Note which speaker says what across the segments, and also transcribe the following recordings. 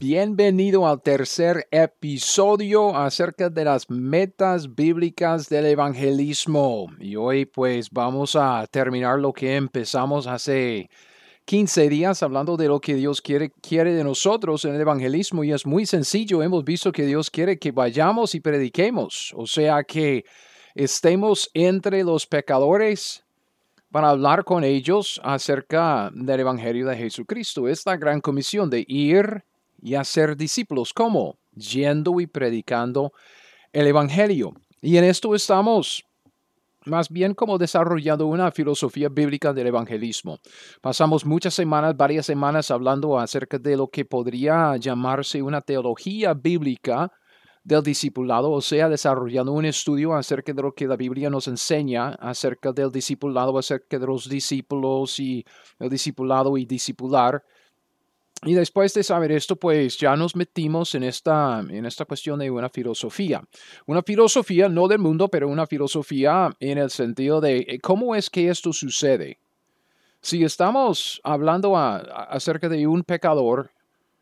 Speaker 1: Bienvenido al tercer episodio acerca de las metas bíblicas del evangelismo. Y hoy pues vamos a terminar lo que empezamos hace 15 días hablando de lo que Dios quiere, quiere de nosotros en el evangelismo. Y es muy sencillo. Hemos visto que Dios quiere que vayamos y prediquemos. O sea que estemos entre los pecadores para hablar con ellos acerca del Evangelio de Jesucristo. Es la gran comisión de ir y hacer discípulos. ¿Cómo? Yendo y predicando el Evangelio. Y en esto estamos más bien como desarrollando una filosofía bíblica del evangelismo. Pasamos muchas semanas, varias semanas hablando acerca de lo que podría llamarse una teología bíblica del discipulado, o sea, desarrollando un estudio acerca de lo que la Biblia nos enseña acerca del discipulado, acerca de los discípulos y el discipulado y discipular. Y después de saber esto, pues ya nos metimos en esta, en esta cuestión de una filosofía. Una filosofía no del mundo, pero una filosofía en el sentido de eh, cómo es que esto sucede. Si estamos hablando acerca de un pecador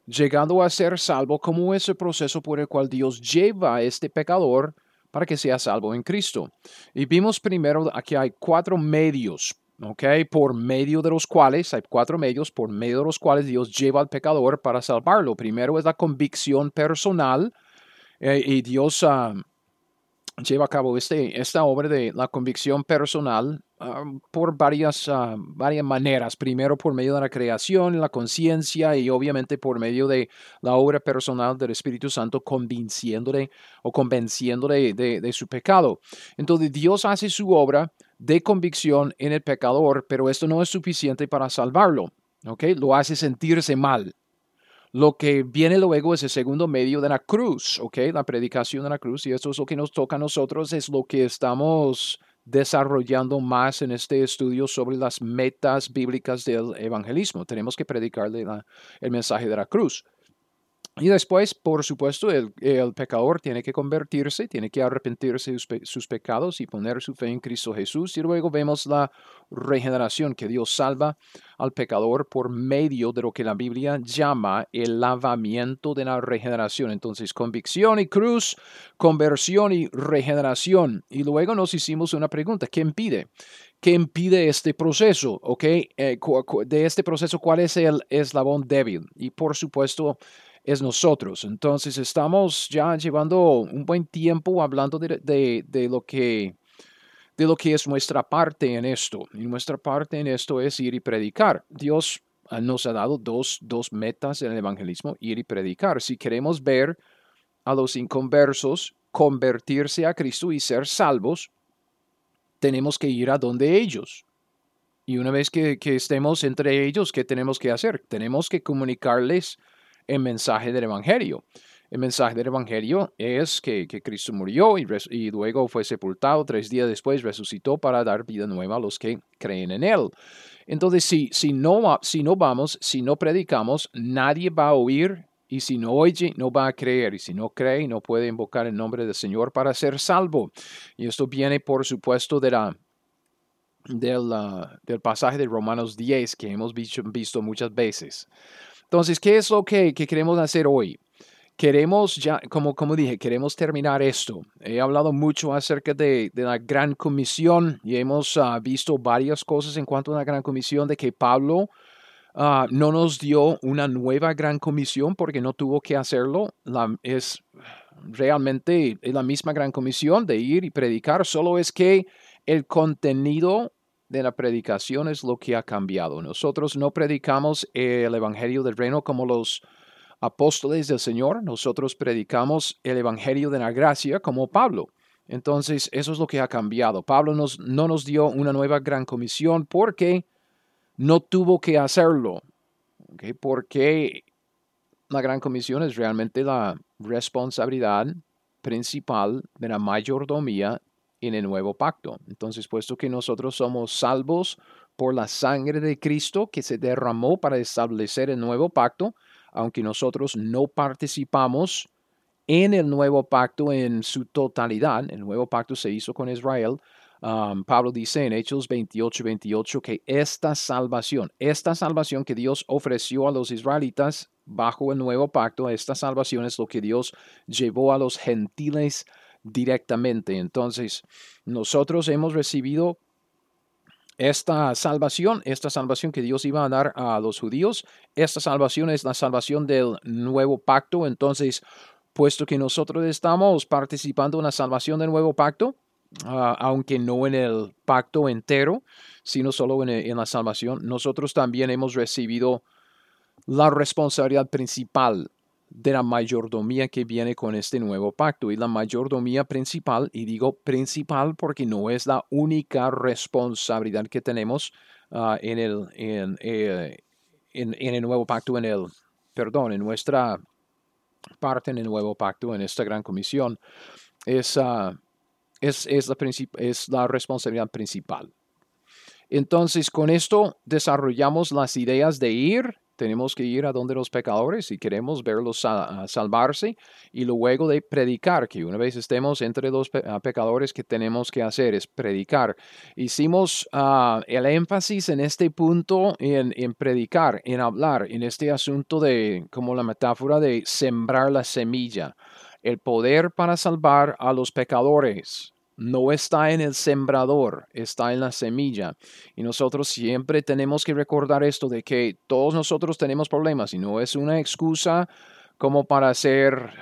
Speaker 1: llegando a ser salvo, ¿cómo es el proceso por el cual Dios lleva a este pecador para que sea salvo en Cristo? Y vimos primero aquí hay cuatro medios Okay, por medio de los cuales, hay cuatro medios por medio de los cuales Dios lleva al pecador para salvarlo. Primero es la convicción personal eh, y Dios lleva a cabo este, esta obra de la convicción personal por varias, ah, varias maneras. Primero por medio de la creación, la conciencia y obviamente por medio de la obra personal del Espíritu Santo convenciéndole o convenciéndole de, de su pecado. Entonces Dios hace su obra de convicción en el pecador, pero esto no es suficiente para salvarlo. ¿okay? Lo hace sentirse mal. Lo que viene luego es el segundo medio de la cruz, ¿okay? la predicación de la cruz, y esto es lo que nos toca a nosotros, es lo que estamos desarrollando más en este estudio sobre las metas bíblicas del evangelismo. Tenemos que predicarle el mensaje de la cruz. Y después, por supuesto, el, pecador tiene que convertirse, tiene que arrepentirse de sus, pecados y poner su fe en Cristo Jesús. Y luego vemos la regeneración, que Dios salva al pecador por medio de lo que la Biblia llama el lavamiento de la regeneración. Entonces, convicción y cruz, conversión y regeneración. Y luego nos hicimos una pregunta, ¿qué impide? ¿Qué impide este proceso? ¿Ok? Eh, de este proceso, ¿cuál es el eslabón débil? Y por supuesto, es nosotros. Entonces estamos ya llevando un buen tiempo hablando de, lo que de lo que es nuestra parte en esto. Y nuestra parte en esto es ir y predicar. Dios ah, nos ha dado dos, dos metas en el evangelismo, ir y predicar. Si queremos ver a los inconversos convertirse a Cristo y ser salvos, tenemos que ir a donde ellos. Y una vez que, que estemos entre ellos, ¿qué tenemos que hacer? Tenemos que comunicarles el mensaje del Evangelio. El mensaje del Evangelio es que, Cristo murió y, luego fue sepultado, tres días después resucitó para dar vida nueva a los que creen en Él. Entonces, si, si, no, si no vamos, si no predicamos, nadie va a oír y si no oye, no va a creer. Y si no cree, no puede invocar el nombre del Señor para ser salvo. Y esto viene, por supuesto, de la, del, del pasaje de Romanos 10 que hemos visto muchas veces. Entonces, ¿qué es lo que, queremos hacer hoy? Queremos ya, como, como dije, queremos terminar esto. He hablado mucho acerca de, la gran comisión y hemos ah, visto varias cosas en cuanto a la gran comisión, de que Pablo ah, no nos dio una nueva gran comisión porque no tuvo que hacerlo. La, es realmente la misma gran comisión de ir y predicar, solo es que el contenido de la predicación es lo que ha cambiado. Nosotros no predicamos el Evangelio del Reino como los apóstoles del Señor, nosotros predicamos el Evangelio de la Gracia como Pablo. Entonces, eso es lo que ha cambiado. Pablo nos, no nos dio una nueva gran comisión porque no tuvo que hacerlo. Porque la gran comisión es realmente la responsabilidad principal de la mayordomía en el nuevo pacto. Entonces, puesto que nosotros somos salvos por la sangre de Cristo que se derramó para establecer el nuevo pacto, aunque nosotros no participamos en el nuevo pacto en su totalidad, el nuevo pacto se hizo con Israel, um, Pablo dice en Hechos 28, 28 que esta salvación, esta salvación que Dios ofreció a los israelitas bajo el nuevo pacto, esta salvación es lo que Dios llevó a los gentiles directamente. Entonces, nosotros hemos recibido esta salvación, esta salvación que Dios iba a dar a los judíos, esta salvación es la salvación del nuevo pacto. Entonces, puesto que nosotros estamos participando en la salvación del nuevo pacto, ah, aunque no en el pacto entero, sino solo en, en, la salvación, nosotros también hemos recibido la responsabilidad principal de la mayordomía que viene con este nuevo pacto. Y la mayordomía principal, y digo principal porque no es la única responsabilidad que tenemos ah, en, el, eh, en, en, el nuevo pacto, en el, perdón, en nuestra parte en el nuevo pacto, en esta gran comisión, es, ah, es, es, la, es la responsabilidad principal. Entonces, con esto desarrollamos las ideas de ir tenemos que ir a donde los pecadores y queremos verlos salvarse y luego de predicar, que una vez estemos entre los pecadores, que tenemos que hacer es predicar. Hicimos ah, el énfasis en este punto en, en, predicar, en hablar, en este asunto de, como la metáfora de sembrar la semilla, el poder para salvar a los pecadores no está en el sembrador, está en la semilla. Y nosotros siempre tenemos que recordar esto de que todos nosotros tenemos problemas y no es una excusa como para ser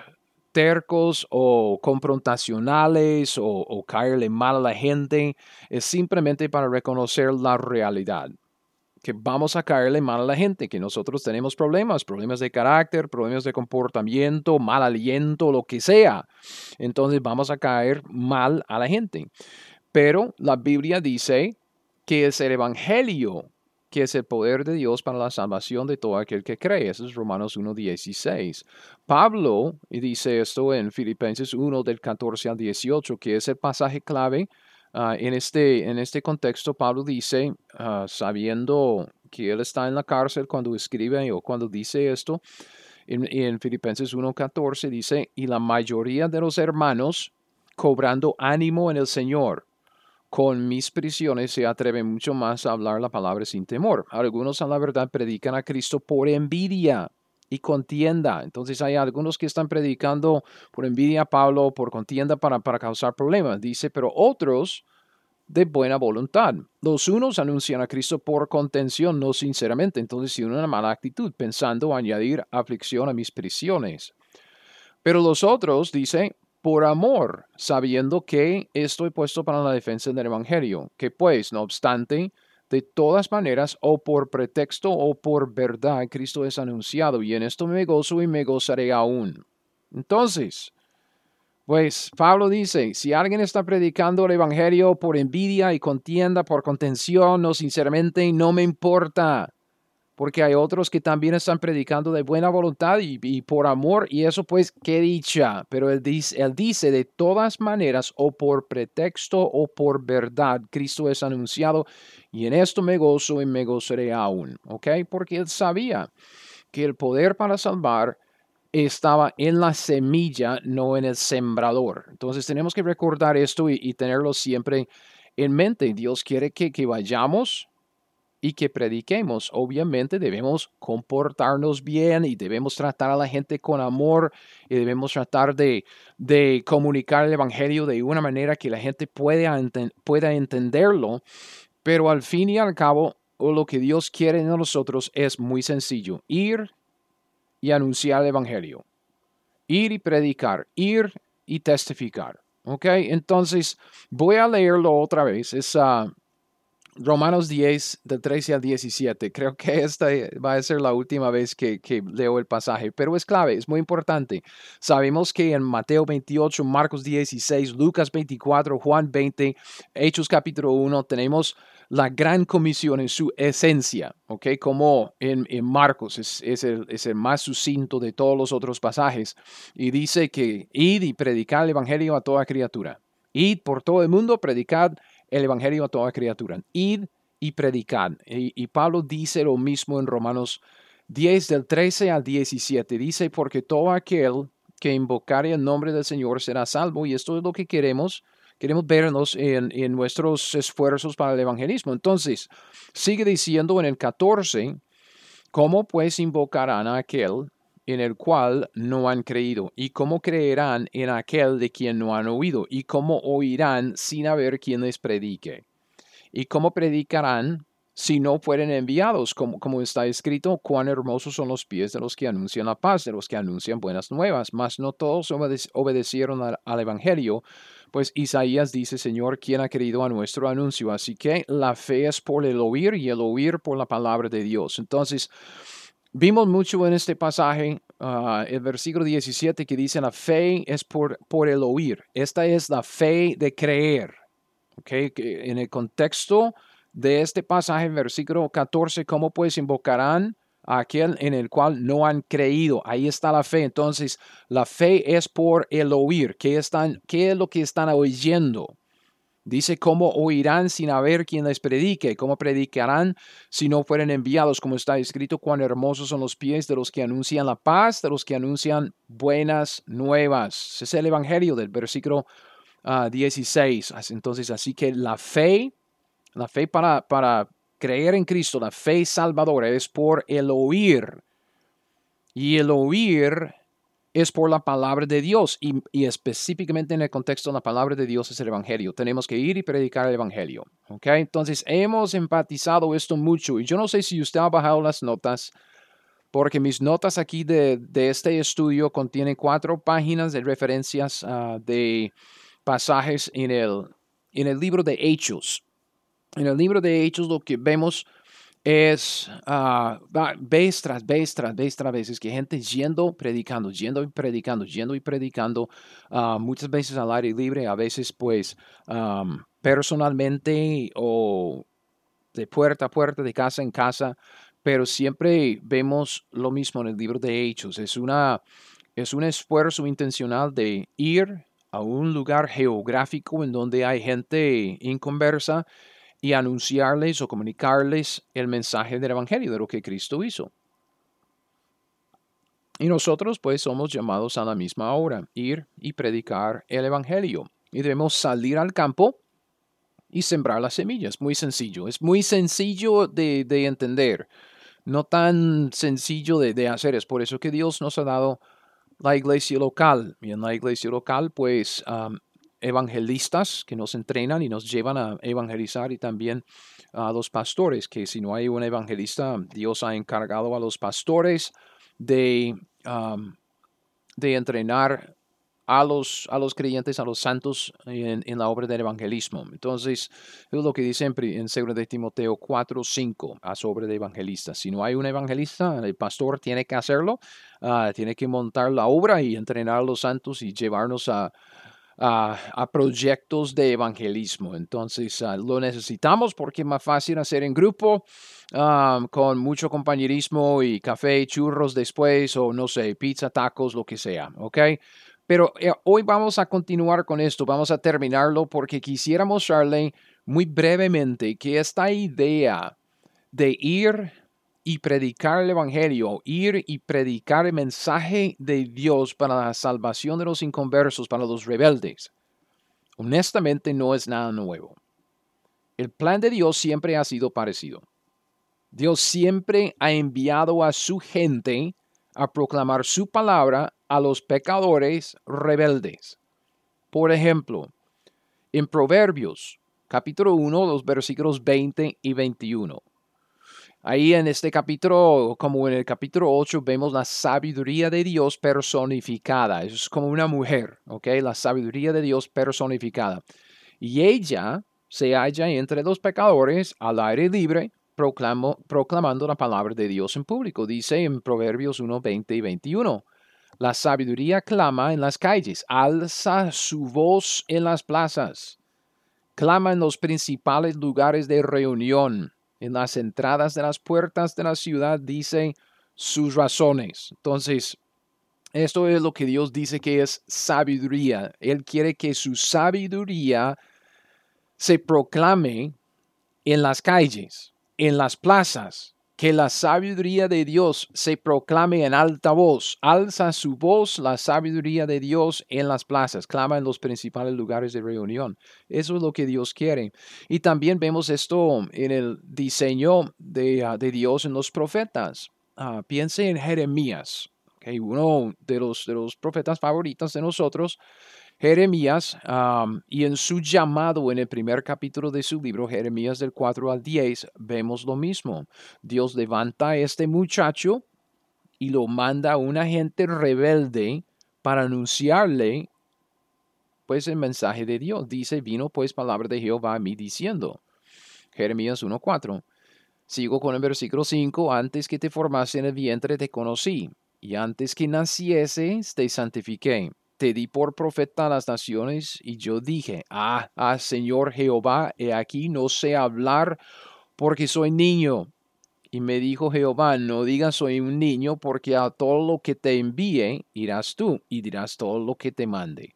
Speaker 1: tercos o confrontacionales o, caerle mal a la gente, es simplemente para reconocer la realidad que vamos a caerle mal a la gente, que nosotros tenemos problemas, problemas de carácter, problemas de comportamiento, mal aliento, lo que sea. Entonces vamos a caer mal a la gente. Pero la Biblia dice que es el Evangelio, que es el poder de Dios para la salvación de todo aquel que cree. Eso es Romanos 1.16. Pablo dice esto en Filipenses 1 del 14 al 18, que es el pasaje clave Ah, en, este, en este contexto, Pablo dice, ah, sabiendo que él está en la cárcel cuando escribe o cuando dice esto, en, en Filipenses 1.14 dice, y la mayoría de los hermanos cobrando ánimo en el Señor, con mis prisiones se atreven mucho más a hablar la palabra sin temor. Algunos a la verdad predican a Cristo por envidia y contienda. Entonces hay algunos que están predicando por envidia a Pablo, por contienda para, para causar problemas. Dice, pero otros de buena voluntad. Los unos anuncian a Cristo por contención, no sinceramente. Entonces tienen una mala actitud, pensando añadir aflicción a mis prisiones. Pero los otros, dice, por amor, sabiendo que estoy puesto para la defensa del Evangelio, que pues, no obstante, de todas maneras, o por pretexto o por verdad, Cristo es anunciado, y en esto me gozo y me gozaré aún. Entonces, pues Pablo dice, si alguien está predicando el Evangelio por envidia y contienda, por contención, no sinceramente, no me importa porque hay otros que también están predicando de buena voluntad y, por amor, y eso pues qué dicha, pero él dice, él dice de todas maneras, o por pretexto o por verdad, Cristo es anunciado, y en esto me gozo y me gozaré aún, ¿ok? Porque él sabía que el poder para salvar estaba en la semilla, no en el sembrador. Entonces tenemos que recordar esto y, tenerlo siempre en mente. Dios quiere que, que vayamos y que prediquemos. Obviamente debemos comportarnos bien y debemos tratar a la gente con amor y debemos tratar de, de comunicar el Evangelio de una manera que la gente pueda, entenderlo. Pero al fin y al cabo, lo que Dios quiere de nosotros es muy sencillo. Ir y anunciar el Evangelio. Ir y predicar. Ir y testificar. ¿Ok? Entonces, voy a leerlo otra vez. Es Romanos 10, del 13 al 17. Creo que esta va a ser la última vez que, leo el pasaje, pero es clave, es muy importante. Sabemos que en Mateo 28, Marcos 16, Lucas 24, Juan 20, Hechos capítulo 1, tenemos la gran comisión en su esencia, ¿ok? Como en, en Marcos es, el, es, el, más sucinto de todos los otros pasajes y dice que id y predicar el evangelio a toda criatura. Id por todo el mundo, predicad el Evangelio a toda criatura. Id y predicad. Y, Pablo dice lo mismo en Romanos 10 del 13 al 17. Dice, porque todo aquel que invocare el nombre del Señor será salvo. Y esto es lo que queremos. Queremos vernos en, en nuestros esfuerzos para el evangelismo. Entonces, sigue diciendo en el 14, ¿cómo pues invocarán a aquel en el cual no han creído? ¿Y cómo creerán en aquel de quien no han oído? ¿Y cómo oirán sin haber quien les predique? ¿Y cómo predicarán si no fueren enviados? Como, como está escrito, cuán hermosos son los pies de los que anuncian la paz, de los que anuncian buenas nuevas. Mas no todos obedecieron al, Evangelio, pues Isaías dice, Señor, ¿quién ha querido a nuestro anuncio? Así que la fe es por el oír y el oír por la palabra de Dios. Entonces, Vimos mucho en este pasaje, uh, el versículo 17, que dice, la fe es por, por el oír. Esta es la fe de creer. Okay? En el contexto de este pasaje, versículo 14, ¿cómo pues invocarán a aquel en el cual no han creído? Ahí está la fe. Entonces, la fe es por el oír. ¿Qué, están, qué es lo que están oyendo? Dice, ¿cómo oirán sin haber quien les predique? ¿Cómo predicarán si no fueren enviados? Como está escrito, cuán hermosos son los pies de los que anuncian la paz, de los que anuncian buenas nuevas. Ese es el Evangelio del versículo 16. Ah, Entonces, así que la fe, la fe para, para creer en Cristo, la fe salvadora es por el oír. Y el oír es por la palabra de Dios y, específicamente en el contexto de la palabra de Dios es el Evangelio. Tenemos que ir y predicar el Evangelio. ¿ok? Entonces hemos enfatizado esto mucho y yo no sé si usted ha bajado las notas porque mis notas aquí de, este estudio contienen cuatro páginas de referencias ah, de pasajes en el, en el libro de Hechos. En el libro de Hechos lo que vemos es uh, vez tras vez tras vez tras veces que gente yendo, predicando, yendo y predicando, yendo y predicando, uh, muchas veces al aire libre, a veces pues personalmente o de puerta a puerta, de casa en casa, pero siempre vemos lo mismo en el libro de Hechos. Es, una, es un esfuerzo intencional de ir a un lugar geográfico en donde hay gente inconversa y anunciarles o comunicarles el mensaje del Evangelio, de lo que Cristo hizo. Y nosotros pues somos llamados a la misma hora, ir y predicar el Evangelio. Y debemos salir al campo y sembrar las semillas. Muy sencillo, es muy sencillo de, entender, no tan sencillo de, hacer. Es por eso que Dios nos ha dado la iglesia local. Y en la iglesia local pues evangelistas que nos entrenan y nos llevan a evangelizar y también a los pastores, que si no hay un evangelista, Dios ha encargado a los pastores de, de entrenar a los, a los creyentes, a los santos en, la obra del evangelismo. Entonces, es lo que dice en, en 2 de Timoteo 4, 5, a sobre de evangelistas. Si no hay un evangelista, el pastor tiene que hacerlo, ah, tiene que montar la obra y entrenar a los santos y llevarnos a, a, proyectos de evangelismo. Entonces, ah, lo necesitamos porque es más fácil hacer en grupo, ah, con mucho compañerismo y café, churros después, o no sé, pizza, tacos, lo que sea, ¿ok? Pero eh, hoy vamos a continuar con esto, vamos a terminarlo porque quisiera mostrarle muy brevemente que esta idea de ir y predicar el Evangelio, ir y predicar el mensaje de Dios para la salvación de los inconversos, para los rebeldes, honestamente no es nada nuevo. El plan de Dios siempre ha sido parecido. Dios siempre ha enviado a su gente a proclamar su palabra a los pecadores rebeldes. Por ejemplo, en Proverbios, capítulo 1, los versículos 20 y 21. Ahí en este capítulo, como en el capítulo 8, vemos la sabiduría de Dios personificada. Es como una mujer, ¿ok? La sabiduría de Dios personificada. Y ella se halla entre los pecadores al aire libre, proclamando la palabra de Dios en público. Dice en Proverbios 1, 20 y 21. La sabiduría clama en las calles, alza su voz en las plazas, clama en los principales lugares de reunión, en las entradas de las puertas de la ciudad, dice sus razones. Entonces, esto es lo que Dios dice que es sabiduría. Él quiere que su sabiduría se proclame en las calles, en las plazas, que la sabiduría de Dios se proclame en alta voz. Alza su voz la sabiduría de Dios en las plazas, clama en los principales lugares de reunión. Eso es lo que Dios quiere. Y también vemos esto en el diseño de, ah, Dios en los profetas. Uh, piense en Jeremías, uno de los, de los profetas favoritos de nosotros. Jeremías, y en su llamado en el primer capítulo de su libro, Jeremías del 4 al 10, vemos lo mismo. Dios levanta a este muchacho y lo manda a una gente rebelde para anunciarle pues el mensaje de Dios. Dice, vino pues palabra de Jehová a mí diciendo. Jeremías 1.4. Sigo con el versículo 5. Antes que te formase en el vientre te conocí, y antes que naciese te santifiqué te di por profeta a las naciones, y yo dije, ah, ah, Señor Jehová, he aquí no sé hablar porque soy niño. Y me dijo Jehová, no digas soy un niño, porque a todo lo que te envíe irás tú, y dirás todo lo que te mande.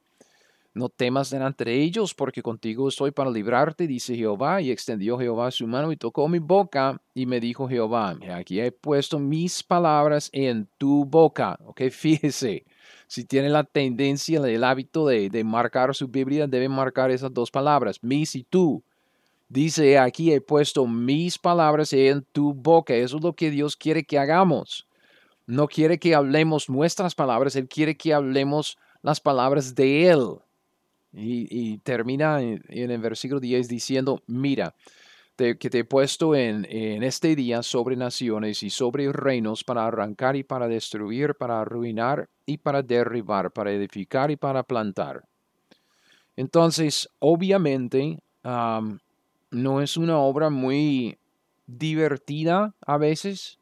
Speaker 1: No temas delante de ellos, porque contigo estoy para librarte, dice Jehová. Y extendió Jehová su mano y tocó mi boca, y me dijo Jehová, aquí he puesto mis palabras en tu boca. Ok, fíjese si tiene la tendencia, el hábito de, de marcar su Biblia, debe marcar esas dos palabras, mis y tú. Dice aquí he puesto mis palabras en tu boca. Eso es lo que Dios quiere que hagamos. No quiere que hablemos nuestras palabras, Él quiere que hablemos las palabras de Él. Y, termina en, en, el versículo 10 diciendo, mira, que te he puesto en, en, este día sobre naciones y sobre reinos para arrancar y para destruir, para arruinar y para derribar, para edificar y para plantar. Entonces, obviamente, no es una obra muy divertida a veces.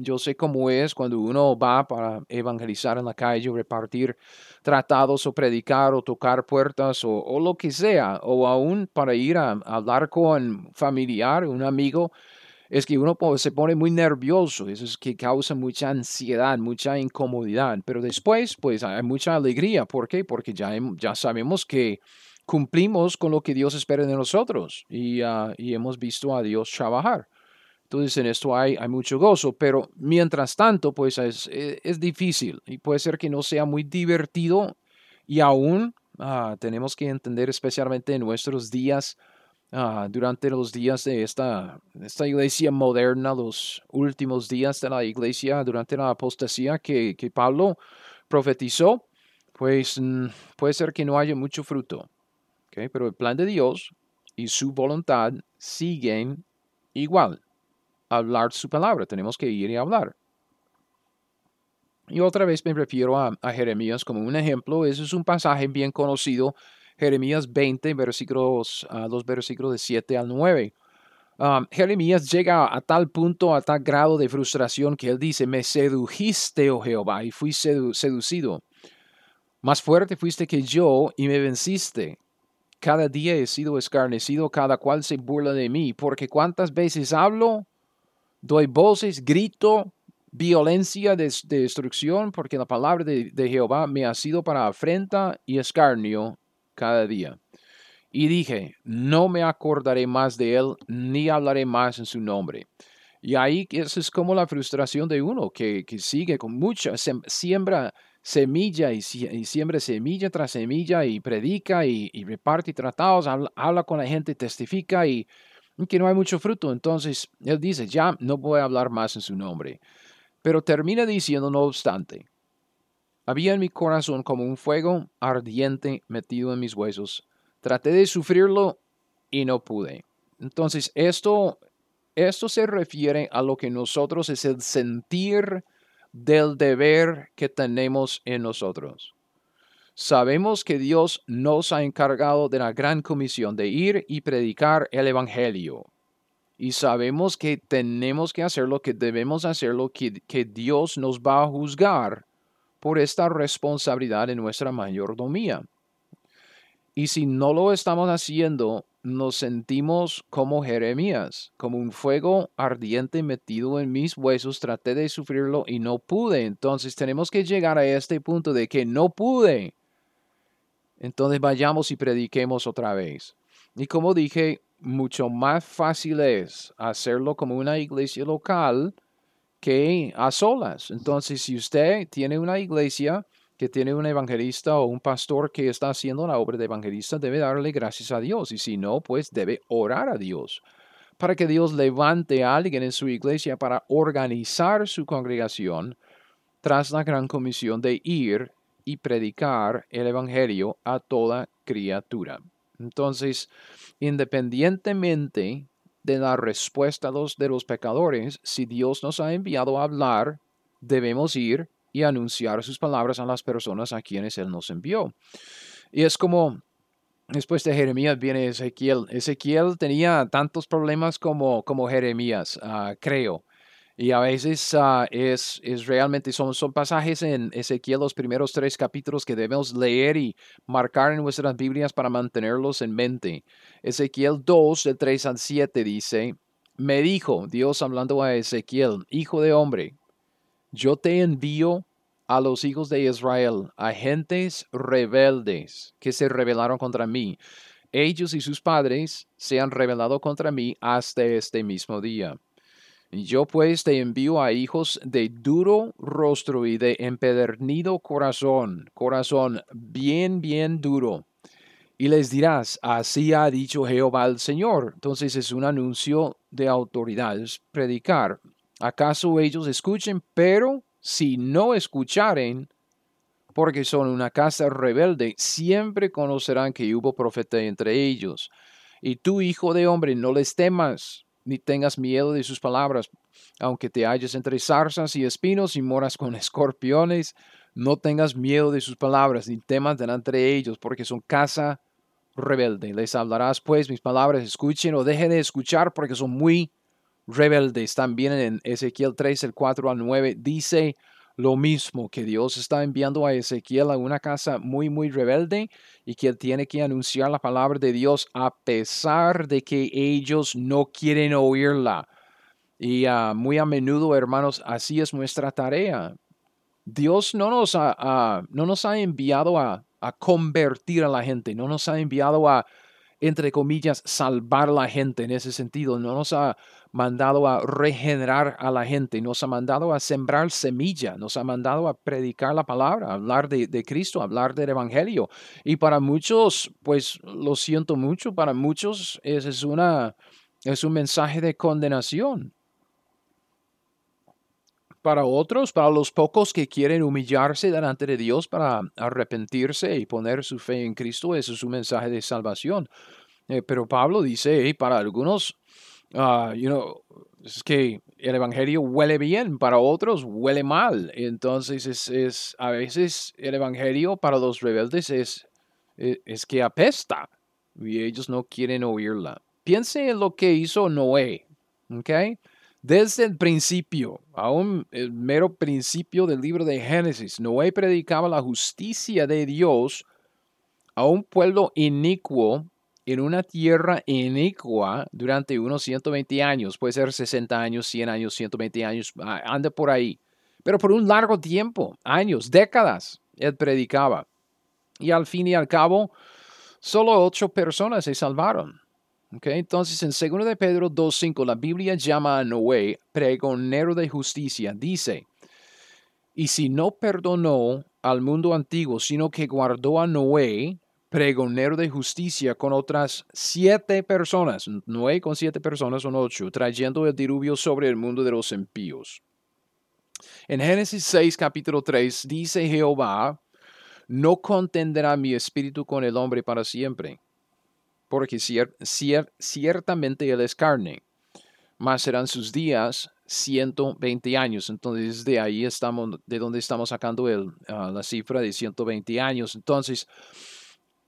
Speaker 1: Yo sé cómo es cuando uno va para evangelizar en la calle, repartir tratados o predicar o tocar puertas o, lo que sea, o aún para ir a, hablar con familiar, un amigo, es que uno se pone muy nervioso, eso es que causa mucha ansiedad, mucha incomodidad, pero después pues hay mucha alegría, ¿por qué? Porque ya, ya sabemos que cumplimos con lo que Dios espera de nosotros y, ah, y hemos visto a Dios trabajar. Entonces en esto hay, hay mucho gozo, pero mientras tanto, pues es, e, es, difícil y puede ser que no sea muy divertido y aún ah, tenemos que entender especialmente en nuestros días, ah, durante los días de esta, esta iglesia moderna, los últimos días de la iglesia, durante la apostasía que, que Pablo profetizó, pues mm, puede ser que no haya mucho fruto. ¿okay? Pero el plan de Dios y su voluntad siguen igual hablar su palabra, tenemos que ir y hablar. Y otra vez me refiero a, Jeremías como un ejemplo. Ese es un pasaje bien conocido, Jeremías 20, versículos, uh, los versículos de 7 al 9. Um, Jeremías llega a tal punto, a tal grado de frustración que él dice, me sedujiste, oh Jehová, y fui seducido. Más fuerte fuiste que yo y me venciste. Cada día he sido escarnecido, cada cual se burla de mí, porque cuántas veces hablo Doy voces, grito, violencia de, destrucción, porque la palabra de, Jehová me ha sido para afrenta y escarnio cada día. Y dije, no me acordaré más de él, ni hablaré más en su nombre. Y ahí esa es como la frustración de uno, que, sigue con mucha, siembra semilla y, siembra semilla tras semilla y predica y, reparte tratados, habla, habla, con la gente, testifica y que no hay mucho fruto. Entonces él dice, ya no voy a hablar más en su nombre. Pero termina diciendo, no obstante, había en mi corazón como un fuego ardiente metido en mis huesos. Traté de sufrirlo y no pude. Entonces esto, esto se refiere a lo que nosotros es el sentir del deber que tenemos en nosotros. Sabemos que Dios nos ha encargado de la gran comisión de ir y predicar el Evangelio. Y sabemos que tenemos que hacer lo que debemos hacer, lo que, que Dios nos va a juzgar por esta responsabilidad en nuestra mayordomía. Y si no lo estamos haciendo, nos sentimos como Jeremías, como un fuego ardiente metido en mis huesos, traté de sufrirlo y no pude. Entonces tenemos que llegar a este punto de que no pude. Entonces vayamos y prediquemos otra vez. Y como dije, mucho más fácil es hacerlo como una iglesia local que a solas. Entonces, si usted tiene una iglesia que tiene un evangelista o un pastor que está haciendo la obra de evangelista, debe darle gracias a Dios. Y si no, pues debe orar a Dios para que Dios levante a alguien en su iglesia para organizar su congregación tras la gran comisión de ir y predicar el evangelio a toda criatura. Entonces, independientemente de la respuesta de los pecadores, si Dios nos ha enviado a hablar, debemos ir y anunciar sus palabras a las personas a quienes Él nos envió. Y es como, después de Jeremías viene Ezequiel. Ezequiel tenía tantos problemas como, como Jeremías, ah, creo. Y a veces ah, es, es, realmente, son, son pasajes en Ezequiel, los primeros tres capítulos que debemos leer y marcar en nuestras Biblias para mantenerlos en mente. Ezequiel 2, del 3 al 7 dice, me dijo Dios hablando a Ezequiel, hijo de hombre, yo te envío a los hijos de Israel, agentes rebeldes que se rebelaron contra mí. Ellos y sus padres se han rebelado contra mí hasta este mismo día. Yo pues te envío a hijos de duro rostro y de empedernido corazón, corazón bien, bien duro. Y les dirás, así ha dicho Jehová el Señor. Entonces es un anuncio de autoridad, es predicar. ¿Acaso ellos escuchen? Pero si no escucharen, porque son una casa rebelde, siempre conocerán que hubo profeta entre ellos. Y tú, hijo de hombre, no les temas, ni tengas miedo de sus palabras, aunque te halles entre zarzas y espinos y moras con escorpiones, no tengas miedo de sus palabras, ni temas delante de ellos, porque son casa rebelde. Les hablarás pues mis palabras, escuchen o dejen de escuchar, porque son muy rebeldes. También en Ezequiel 3, el 4 al 9, dice lo mismo, que Dios está enviando a Ezequiel a una casa muy, muy rebelde y que él tiene que anunciar la palabra de Dios a pesar de que ellos no quieren oírla. Y ah, muy a menudo, hermanos, así es nuestra tarea. Dios no nos ha, no nos ha enviado a convertir a la gente, no nos ha enviado a, entre comillas, salvar la gente en ese sentido, no nos ha mandado a regenerar a la gente, nos ha mandado a sembrar semilla, nos ha mandado a predicar la palabra, hablar de, de Cristo, hablar del Evangelio. Y para muchos, pues lo siento mucho, para muchos es, es, una, es un mensaje de condenación. Para otros, para los pocos que quieren humillarse delante de Dios para arrepentirse y poner su fe en Cristo, eso es un mensaje de salvación. Eh, pero Pablo dice, para algunos uh, you know, es que el evangelio huele bien, para otros huele mal. Entonces es, es a veces el evangelio para los rebeldes es, es, es, que apesta y ellos no quieren oírla. Piense en lo que hizo Noé, ¿ok? Desde el principio, aún el mero principio del libro de Génesis, Noé predicaba la justicia de Dios a un pueblo inicuo en una tierra inicua durante unos 120 años, puede ser 60 años, 100 años, 120 años, anda por ahí. Pero por un largo tiempo, años, décadas, él predicaba. Y al fin y al cabo, solo ocho personas se salvaron. Okay, entonces, en 2 de Pedro 2.5, la Biblia llama a Noé pregonero de justicia. Dice, y si no perdonó al mundo antiguo, sino que guardó a Noé, pregonero de justicia con otras siete personas, nueve con siete personas son ocho, trayendo el diluvio sobre el mundo de los impíos. En Génesis 6, capítulo 3, dice Jehová, no contenderá mi espíritu con el hombre para siempre, porque ciertamente él es carne, mas serán sus días 120 años. Entonces, de ahí estamos, de donde estamos sacando ah, la cifra de 120 años. Entonces,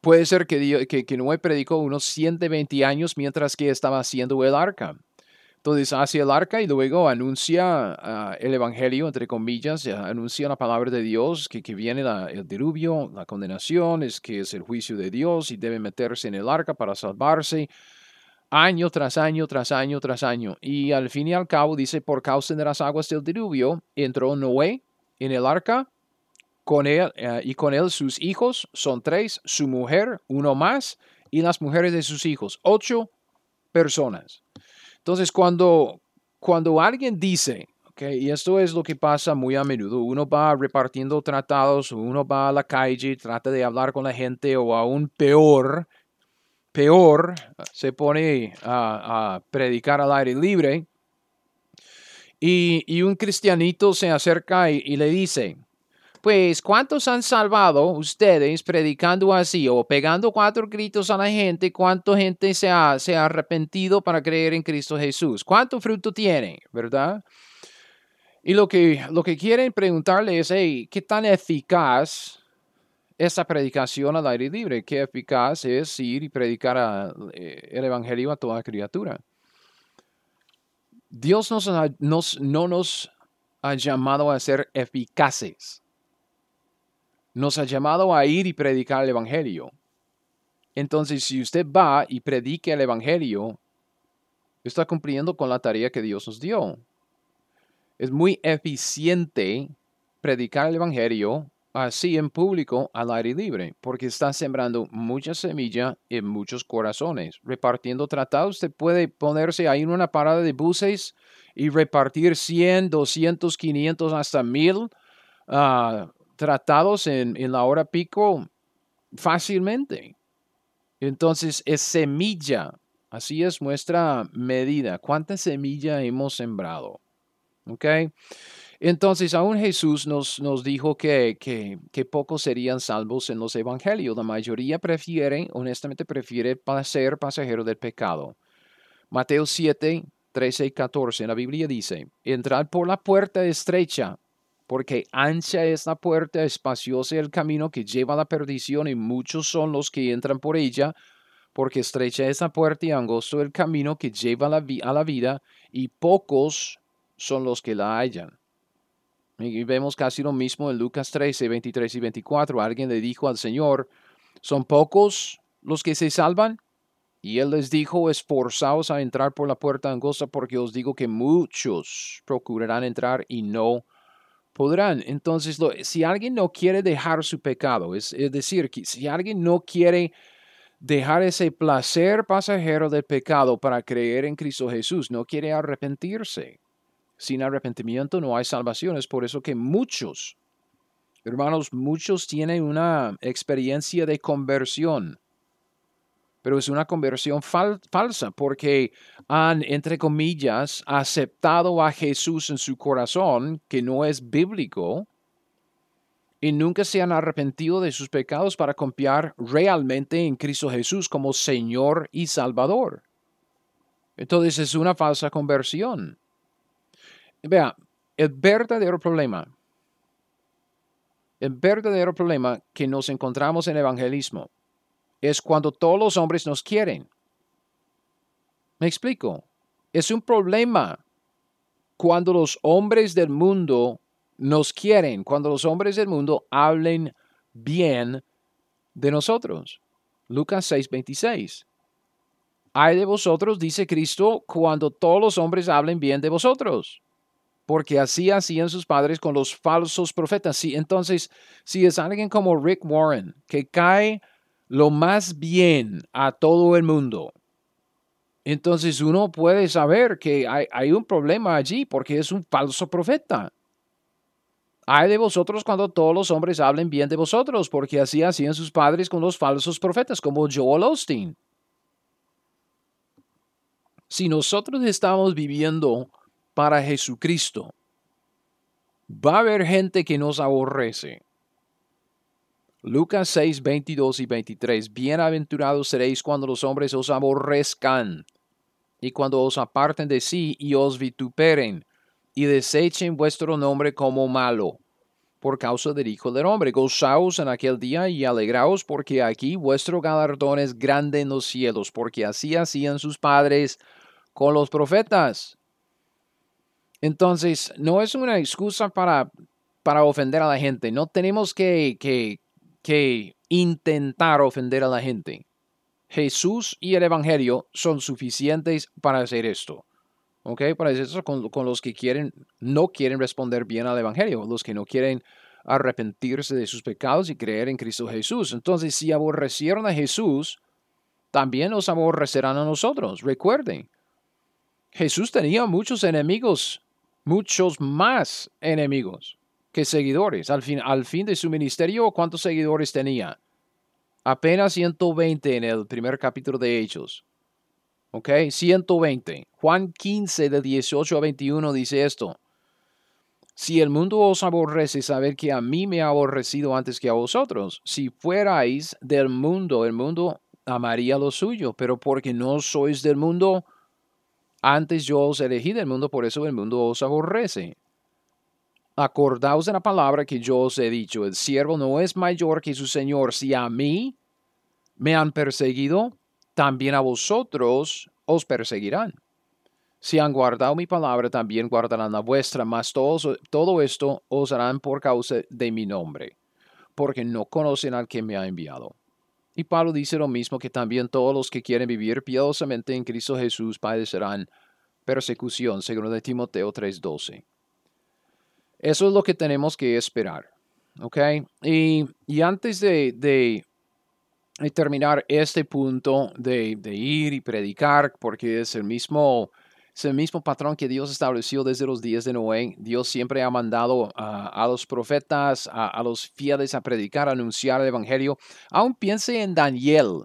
Speaker 1: puede ser que, que, que Noé predicó unos 120 años mientras que estaba haciendo el arca. Entonces hace el arca y luego anuncia ah, el evangelio, entre comillas, anuncia la palabra de Dios, que, que viene el diluvio, la condenación, es que es el juicio de Dios y debe meterse en el arca para salvarse año tras año, tras año, tras año. Y al fin y al cabo dice, por causa de las aguas del diluvio, entró Noé en el arca con él eh, y con él sus hijos, son tres, su mujer, uno más, y las mujeres de sus hijos, ocho personas. Entonces, cuando, cuando alguien dice, okay, y esto es lo que pasa muy a menudo, uno va repartiendo tratados, uno va a la calle, trata de hablar con la gente, o aún peor, peor, se pone a, predicar al aire libre, y, un cristianito se acerca y le dice, pues, ¿cuántos han salvado ustedes predicando así o pegando cuatro gritos a la gente? ¿Cuánta gente se ha, arrepentido para creer en Cristo Jesús? ¿Cuánto fruto tiene, verdad? Y lo que, lo que quieren preguntarle es, ¿qué tan eficaz esa predicación al aire libre? ¿Qué eficaz es ir y predicar eh, el Evangelio a toda criatura? Dios nos, nos, no nos ha llamado a ser eficaces nos ha llamado a ir y predicar el Evangelio. Entonces, si usted va y predique el Evangelio, está cumpliendo con la tarea que Dios nos dio. Es muy eficiente predicar el Evangelio así en público al aire libre, porque está sembrando mucha semilla en muchos corazones. Repartiendo tratados, usted puede ponerse ahí en una parada de buses y repartir 100, 200, 500, hasta 1000 tratados en, en la hora pico fácilmente. Entonces es semilla. Así es nuestra medida. ¿Cuánta semilla hemos sembrado? ¿Ok? Entonces, aún Jesús nos, nos dijo que, que, que, pocos serían salvos en los evangelios. La mayoría prefiere, honestamente, prefiere ser pasajero del pecado. Mateo 7, 13 y 14 en la Biblia dice, entrad por la puerta estrecha, porque ancha es la puerta, espaciosa el camino que lleva a la perdición y muchos son los que entran por ella, porque estrecha es la puerta y angosto el camino que lleva a la, a la vida y pocos son los que la hallan. Y vemos casi lo mismo en Lucas 13, 23 y 24. Alguien le dijo al Señor, ¿son pocos los que se salvan? Y él les dijo, esforzaos a entrar por la puerta angosta, porque os digo que muchos procurarán entrar y no podrán. Entonces, si alguien no quiere dejar su pecado, es, decir, si alguien no quiere dejar ese placer pasajero del pecado para creer en Cristo Jesús, no quiere arrepentirse. Sin arrepentimiento no hay salvación. Es por eso que muchos, hermanos, muchos tienen una experiencia de conversión pero es una conversión falsa porque han, entre comillas, aceptado a Jesús en su corazón, que no es bíblico, y nunca se han arrepentido de sus pecados para confiar realmente en Cristo Jesús como Señor y Salvador. Entonces es una falsa conversión. Vea, el verdadero problema, el verdadero problema que nos encontramos en el evangelismo es cuando todos los hombres nos quieren. ¿Me explico? Es un problema cuando los hombres del mundo nos quieren, cuando los hombres del mundo hablen bien de nosotros. Lucas 6:26. Hay de vosotros, dice Cristo, cuando todos los hombres hablen bien de vosotros. Porque así hacían sus padres con los falsos profetas. Sí, entonces, si es alguien como Rick Warren, que cae lo más bien a todo el mundo. Entonces uno puede saber que hay, un problema allí porque es un falso profeta. Hay de vosotros cuando todos los hombres hablen bien de vosotros, porque así hacían sus padres con los falsos profetas, como Joel Osteen. Si nosotros estamos viviendo para Jesucristo, va a haber gente que nos aborrece. Lucas 6, 22 y 23. Bienaventurados seréis cuando los hombres os aborrezcan y cuando os aparten de sí y os vituperen y desechen vuestro nombre como malo por causa del Hijo del Hombre. Gozaos en aquel día y alegraos porque aquí vuestro galardón es grande en los cielos, porque así hacían sus padres con los profetas. Entonces, no es una excusa para, para ofender a la gente. No tenemos que, que, que intentar ofender a la gente. Jesús y el Evangelio son suficientes para hacer esto. ¿Ok? Para hacer eso con, con, los que quieren, no quieren responder bien al Evangelio, los que no quieren arrepentirse de sus pecados y creer en Cristo Jesús. Entonces, si aborrecieron a Jesús, también nos aborrecerán a nosotros. Recuerden, Jesús tenía muchos enemigos, muchos más enemigos que seguidores. Al fin, al fin de su ministerio, ¿cuántos seguidores tenía? Apenas 120 en el primer capítulo de Hechos. ¿Ok? 120. Juan 15 de 18 a 21 dice esto. Si el mundo os aborrece, saber que a mí me ha aborrecido antes que a vosotros. Si fuerais del mundo, el mundo amaría lo suyo, pero porque no sois del mundo, antes yo os elegí del mundo, por eso el mundo os aborrece. Acordaos de la palabra que yo os he dicho, el siervo no es mayor que su Señor. Si a mí me han perseguido, también a vosotros os perseguirán. Si han guardado mi palabra, también guardarán la vuestra, mas todo esto os harán por causa de mi nombre, porque no conocen al que me ha enviado. Y Pablo dice lo mismo que también todos los que quieren vivir piadosamente en Cristo Jesús padecerán persecución, según de Timoteo 3:12. Eso es lo que tenemos que esperar. ¿Ok? Y, antes de, terminar este punto de, ir y predicar, porque es el mismo, el mismo patrón que Dios estableció desde los días de Noé. Dios siempre ha mandado a los profetas, a, a, los fieles a predicar, a anunciar el Evangelio. Aún piense en Daniel.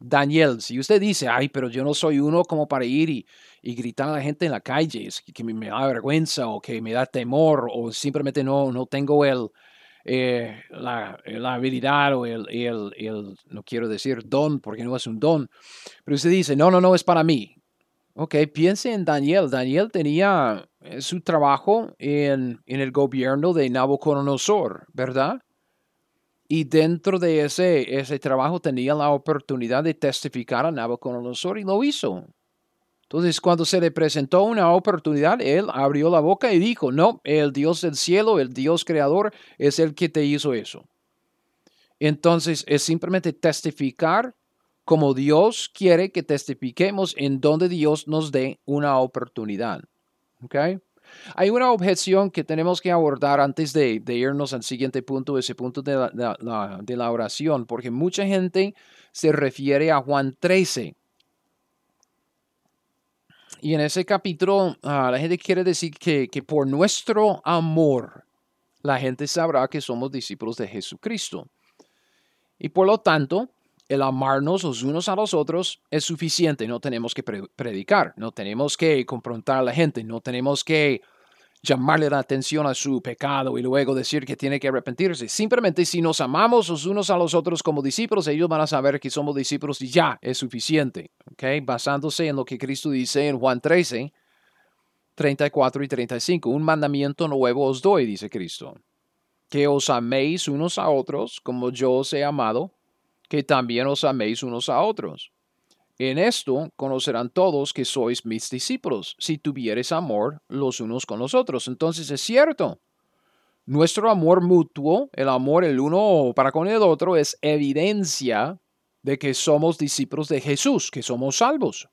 Speaker 1: Daniel, si usted dice, ay, pero yo no soy uno como para ir y, y gritar a la gente en la calle, es que, me, da vergüenza o que me da temor o simplemente no, no tengo el, eh, la, habilidad o el, el, el, no quiero decir don porque no es un don, pero usted dice, no, no, no, es para mí. Ok, piense en Daniel. Daniel tenía eh, su trabajo en, en el gobierno de Nabucodonosor, ¿verdad? Y dentro de ese, ese trabajo tenía la oportunidad de testificar a Nabucodonosor y lo hizo. Entonces, cuando se le presentó una oportunidad, él abrió la boca y dijo, no, el Dios del cielo, el Dios creador, es el que te hizo eso. Entonces, es simplemente testificar como Dios quiere que testifiquemos en donde Dios nos dé una oportunidad. ¿Okay? Hay una objeción que tenemos que abordar antes de, irnos al siguiente punto, ese punto de la, de la oración, porque mucha gente se refiere a Juan 13 y en ese capítulo, ah, la gente quiere decir que, que por nuestro amor, la gente sabrá que somos discípulos de Jesucristo. Y por lo tanto, el amarnos los unos a los otros es suficiente. No tenemos que predicar, no tenemos que confrontar a la gente, no tenemos que llamarle la atención a su pecado y luego decir que tiene que arrepentirse. Simplemente si nos amamos los unos a los otros como discípulos, ellos van a saber que somos discípulos y ya es suficiente. Basándose en lo que Cristo dice en Juan 13, 34 y 35. Un mandamiento nuevo os doy, dice Cristo. Que os améis unos a otros como yo os he amado, que también os améis unos a otros. En esto conocerán todos que sois mis discípulos, si tuvieres amor los unos con los otros. Entonces es cierto. Nuestro amor mutuo, el amor el uno para con el otro, es evidencia de que somos discípulos de Jesús, que somos salvos.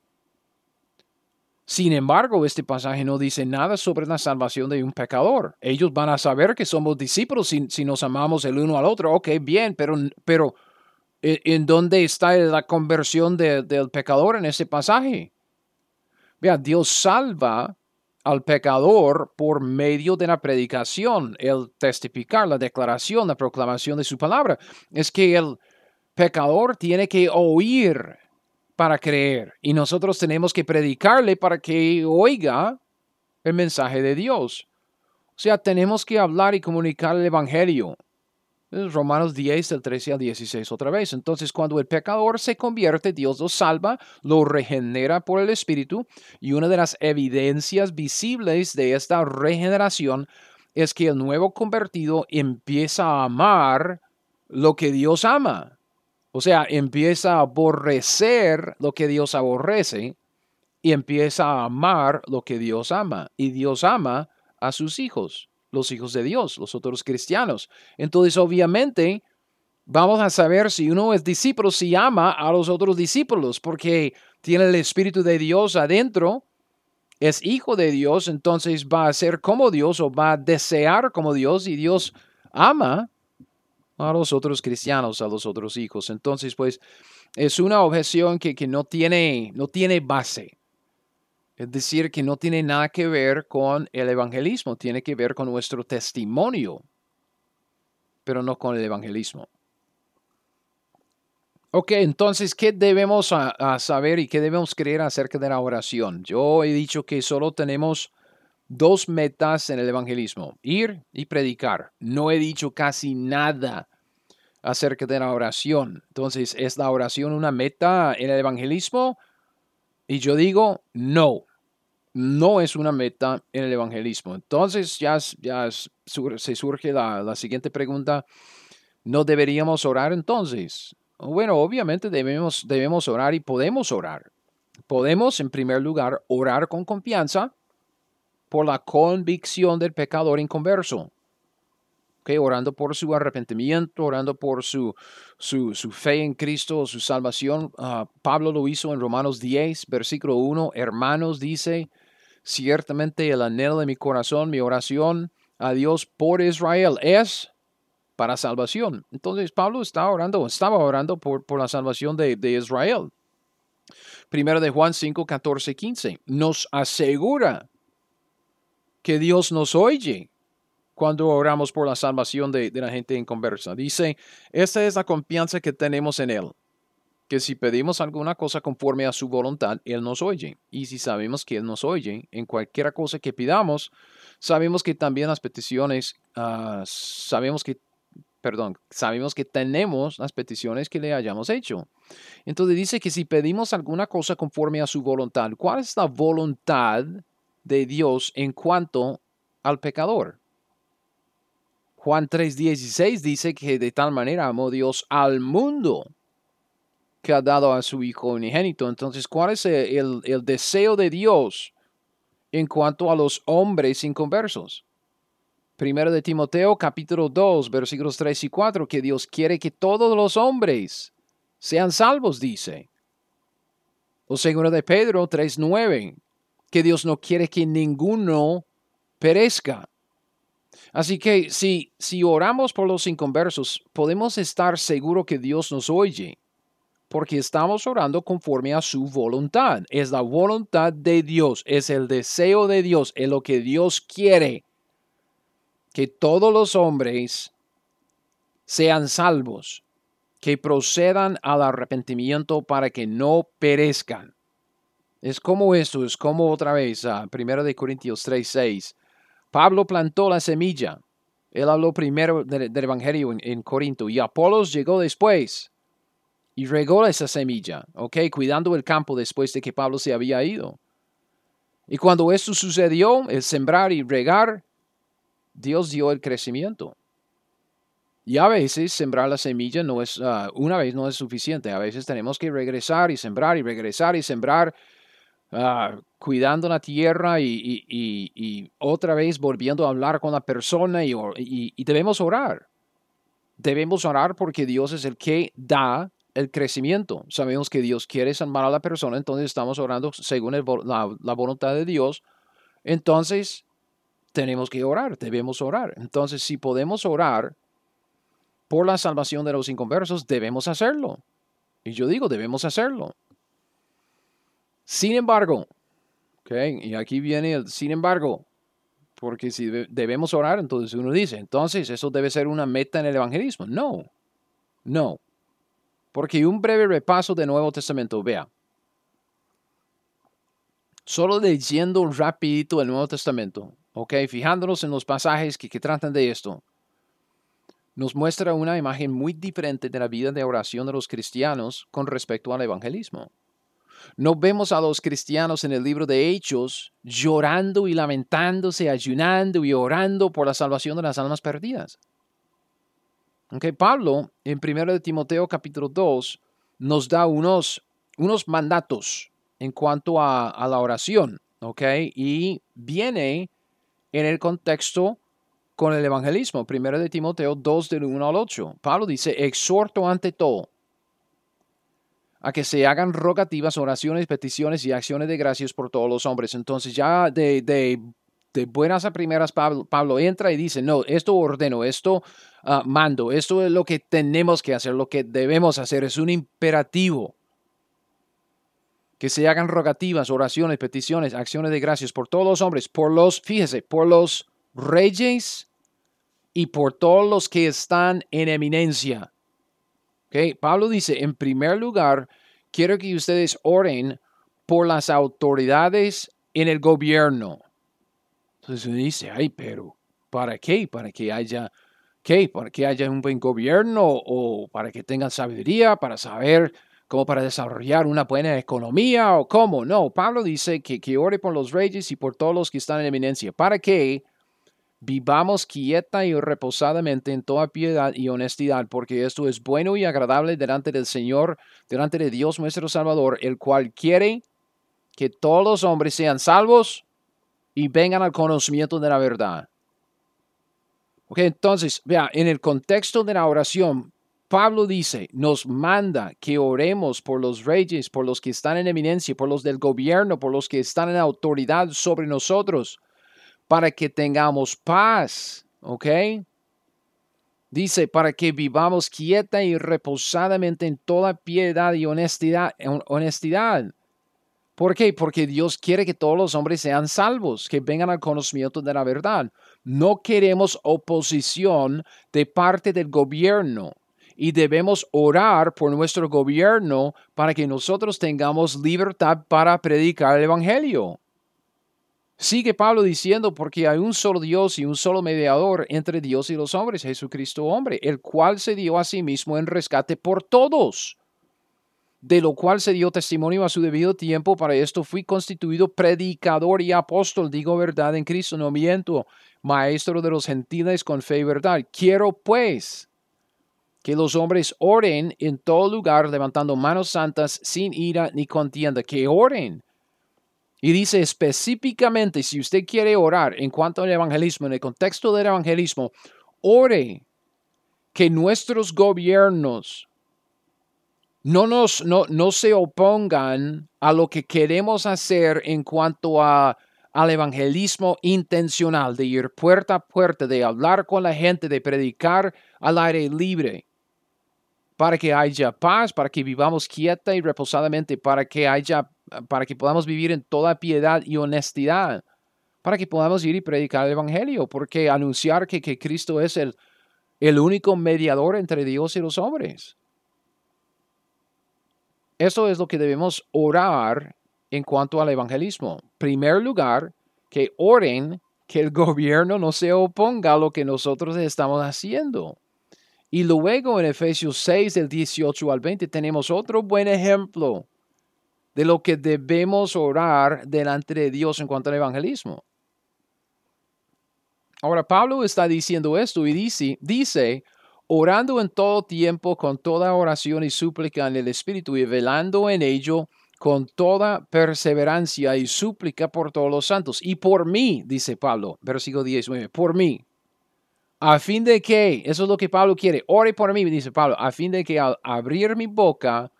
Speaker 1: Sin embargo, este pasaje no dice nada sobre la salvación de un pecador. Ellos van a saber que somos discípulos si, nos amamos el uno al otro. Ok, bien, pero, pero ¿En dónde está la conversión del pecador en ese pasaje? Vea, Dios salva al pecador por medio de la predicación, el testificar, la declaración, la proclamación de su palabra. Es que el pecador tiene que oír para creer y nosotros tenemos que predicarle para que oiga el mensaje de Dios. O sea, tenemos que hablar y comunicar el Evangelio Romanos 10, del 13 al 16 otra vez. Entonces, cuando el pecador se convierte, Dios lo salva, lo regenera por el Espíritu. Y una de las evidencias visibles de esta regeneración es que el nuevo convertido empieza a amar lo que Dios ama. O sea, empieza a aborrecer lo que Dios aborrece y empieza a amar lo que Dios ama. Y Dios ama a sus hijos los hijos de Dios, los otros cristianos. Entonces, obviamente, vamos a saber si uno es discípulo, si ama a los otros discípulos, porque tiene el Espíritu de Dios adentro, es hijo de Dios, entonces va a ser como Dios o va a desear como Dios y Dios ama a los otros cristianos, a los otros hijos. Entonces, pues, es una objeción que, que no, tiene, no tiene base. Es decir, que no tiene nada que ver con el evangelismo, tiene que ver con nuestro testimonio, pero no con el evangelismo. Ok, entonces, ¿qué debemos saber y qué debemos creer acerca de la oración? Yo he dicho que solo tenemos dos metas en el evangelismo, ir y predicar. No he dicho casi nada acerca de la oración. Entonces, ¿es la oración una meta en el evangelismo? Y yo digo, no no es una meta en el evangelismo. Entonces ya, ya se surge la, siguiente pregunta, ¿no deberíamos orar entonces? Bueno, obviamente debemos, debemos orar y podemos orar. Podemos, en primer lugar, orar con confianza por la convicción del pecador inconverso. Okay, orando por su arrepentimiento, orando por su, su, fe en Cristo, su salvación. Ah, Pablo lo hizo en Romanos 10, versículo 1. Hermanos, dice, Ciertamente el anhelo de mi corazón, mi oración a Dios por Israel es para salvación. Entonces Pablo está orando, estaba orando por, por la salvación de, de Israel. Primero de Juan 5, 14, 15. Nos asegura que Dios nos oye cuando oramos por la salvación de, de la gente en conversa. Dice, esta es la confianza que tenemos en Él que si pedimos alguna cosa conforme a su voluntad, Él nos oye. Y si sabemos que Él nos oye en cualquier cosa que pidamos, sabemos que también las peticiones, ah, sabemos que, perdón, sabemos que tenemos las peticiones que le hayamos hecho. Entonces dice que si pedimos alguna cosa conforme a su voluntad, ¿cuál es la voluntad de Dios en cuanto al pecador? Juan 3:16 dice que de tal manera amó Dios al mundo que ha dado a su Hijo unigénito. Entonces, ¿cuál es el, deseo de Dios en cuanto a los hombres inconversos? Primero de Timoteo capítulo 2 versículos 3 y 4, que Dios quiere que todos los hombres sean salvos, dice. O segundo de Pedro 3.9, que Dios no quiere que ninguno perezca. Así que si, si oramos por los inconversos, podemos estar seguros que Dios nos oye porque estamos orando conforme a su voluntad. Es la voluntad de Dios, es el deseo de Dios, es lo que Dios quiere. Que todos los hombres sean salvos, que procedan al arrepentimiento para que no perezcan. Es como esto, es como otra vez, ah, 1 de Corintios 3, 6. Pablo plantó la semilla. Él habló primero del, Evangelio en Corinto y Apolos llegó después y regó esa semilla, ¿ok? Cuidando el campo después de que Pablo se había ido. Y cuando esto sucedió, el sembrar y regar, Dios dio el crecimiento. Y a veces sembrar la semilla no es, ah, una vez no es suficiente. A veces tenemos que regresar y sembrar y regresar y sembrar, ah, cuidando la tierra y, otra vez volviendo a hablar con la persona y debemos orar. Debemos orar porque Dios es el que da el crecimiento. Sabemos que Dios quiere salvar a la persona, entonces estamos orando según la, voluntad de Dios. Entonces, tenemos que orar, debemos orar. Entonces, si podemos orar por la salvación de los inconversos, debemos hacerlo. Y yo digo, debemos hacerlo. Sin embargo, okay, y aquí viene el sin embargo, porque si debemos orar, entonces uno dice, entonces eso debe ser una meta en el evangelismo. No, no. Porque un breve repaso del Nuevo Testamento, vea. Solo leyendo rapidito el Nuevo Testamento, ok, fijándonos en los pasajes que, que tratan de esto. nos muestra una imagen muy diferente de la vida de oración de los cristianos con respecto al evangelismo. No vemos a los cristianos en el libro de Hechos llorando y lamentándose, ayunando y orando por la salvación de las almas perdidas. Okay, Pablo, en 1 de Timoteo capítulo 2, nos da unos, unos mandatos en cuanto a, a la oración, ¿ok? Y viene en el contexto con el evangelismo. Primero de Timoteo 2 del 1 al 8. Pablo dice, exhorto ante todo a que se hagan rogativas, oraciones, peticiones y acciones de gracias por todos los hombres. Entonces ya de, de, de buenas a primeras Pablo, entra y dice, no, esto ordeno, esto uh, mando, esto es lo que tenemos que hacer, lo que debemos hacer, es un imperativo. Que se hagan rogativas, oraciones, peticiones, acciones de gracias por todos los hombres, por los, fíjese, por los reyes y por todos los que están en eminencia. Okay. Pablo dice, en primer lugar, quiero que ustedes oren por las autoridades en el gobierno. Entonces dice, ay, pero ¿para qué? ¿Para que haya, qué? ¿Para que haya un buen gobierno o para que tengan sabiduría, para saber cómo para desarrollar una buena economía o cómo? No, Pablo dice que, que ore por los reyes y por todos los que están en eminencia. ¿Para qué? Vivamos quieta y reposadamente en toda piedad y honestidad, porque esto es bueno y agradable delante del Señor, delante de Dios nuestro Salvador, el cual quiere que todos los hombres sean salvos y vengan al conocimiento de la verdad. Ok, entonces, vea, en el contexto de la oración, Pablo dice, nos manda que oremos por los reyes, por los que están en eminencia, por los del gobierno, por los que están en autoridad sobre nosotros para que tengamos paz, ¿ok? Dice, para que vivamos quieta y reposadamente en toda piedad y honestidad. honestidad. ¿Por qué? Porque Dios quiere que todos los hombres sean salvos, que vengan al conocimiento de la verdad. No queremos oposición de parte del gobierno y debemos orar por nuestro gobierno para que nosotros tengamos libertad para predicar el Evangelio. Sigue Pablo diciendo, porque hay un solo Dios y un solo mediador entre Dios y los hombres, Jesucristo hombre, el cual se dio a sí mismo en rescate por todos, de lo cual se dio testimonio a su debido tiempo. Para esto fui constituido predicador y apóstol, digo verdad en Cristo, no miento, maestro de los gentiles con fe y verdad. Quiero pues que los hombres oren en todo lugar, levantando manos santas, sin ira ni contienda, que oren y dice específicamente, si usted quiere orar en cuanto al evangelismo, en el contexto del evangelismo, ore que nuestros gobiernos no, nos, no, no se opongan a lo que queremos hacer en cuanto a, al evangelismo intencional, de ir puerta a puerta, de hablar con la gente, de predicar al aire libre, para que haya paz, para que vivamos quieta y reposadamente, para que haya para que podamos vivir en toda piedad y honestidad, para que podamos ir y predicar el Evangelio, porque anunciar que, que Cristo es el, el único mediador entre Dios y los hombres. Eso es lo que debemos orar en cuanto al evangelismo. Primer lugar, que oren que el gobierno no se oponga a lo que nosotros estamos haciendo. Y luego en Efesios 6, del 18 al 20, tenemos otro buen ejemplo de lo que debemos orar delante de Dios en cuanto al evangelismo. Ahora Pablo está diciendo esto y dice, dice, orando en todo tiempo con toda oración y súplica en el Espíritu y velando en ello con toda perseverancia y súplica por todos los santos. Y por mí, dice Pablo, versículo 19, por mí, a fin de que, eso es lo que Pablo quiere, ore por mí, dice Pablo, a fin de que al abrir mi boca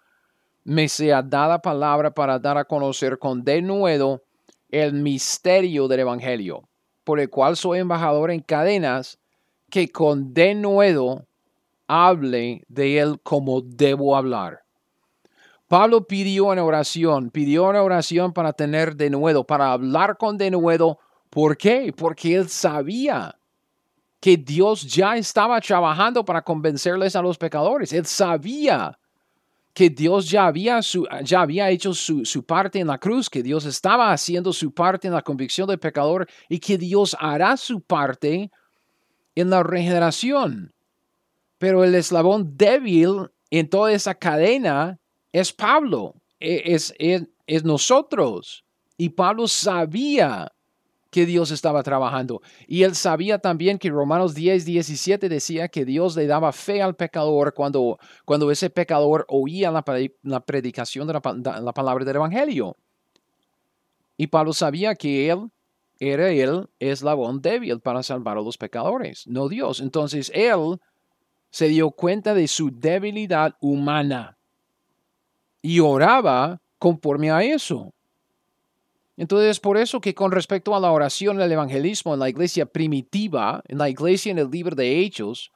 Speaker 1: me sea dada palabra para dar a conocer con denuedo el misterio del Evangelio, por el cual soy embajador en cadenas, que con denuedo hable de él como debo hablar. Pablo pidió una oración, pidió una oración para tener denuedo, para hablar con denuedo. ¿Por qué? Porque él sabía que Dios ya estaba trabajando para convencerles a los pecadores. Él sabía que Dios ya había, ya había hecho su, su, parte en la cruz, que Dios estaba haciendo su parte en la convicción del pecador y que Dios hará su parte en la regeneración. Pero el eslabón débil en toda esa cadena es Pablo, e, es, es, es nosotros. Y Pablo sabía que Dios estaba trabajando. Y él sabía también que Romanos 10, 17 decía que Dios le daba fe al pecador cuando, cuando ese pecador oía la, la predicación de la, la, palabra del Evangelio. Y Pablo sabía que él era el eslabón débil para salvar a los pecadores, no Dios. Entonces él se dio cuenta de su debilidad humana y oraba conforme a eso. Entonces, es por eso que con respecto a la oración, el evangelismo en la iglesia primitiva, en la iglesia en el libro de Hechos,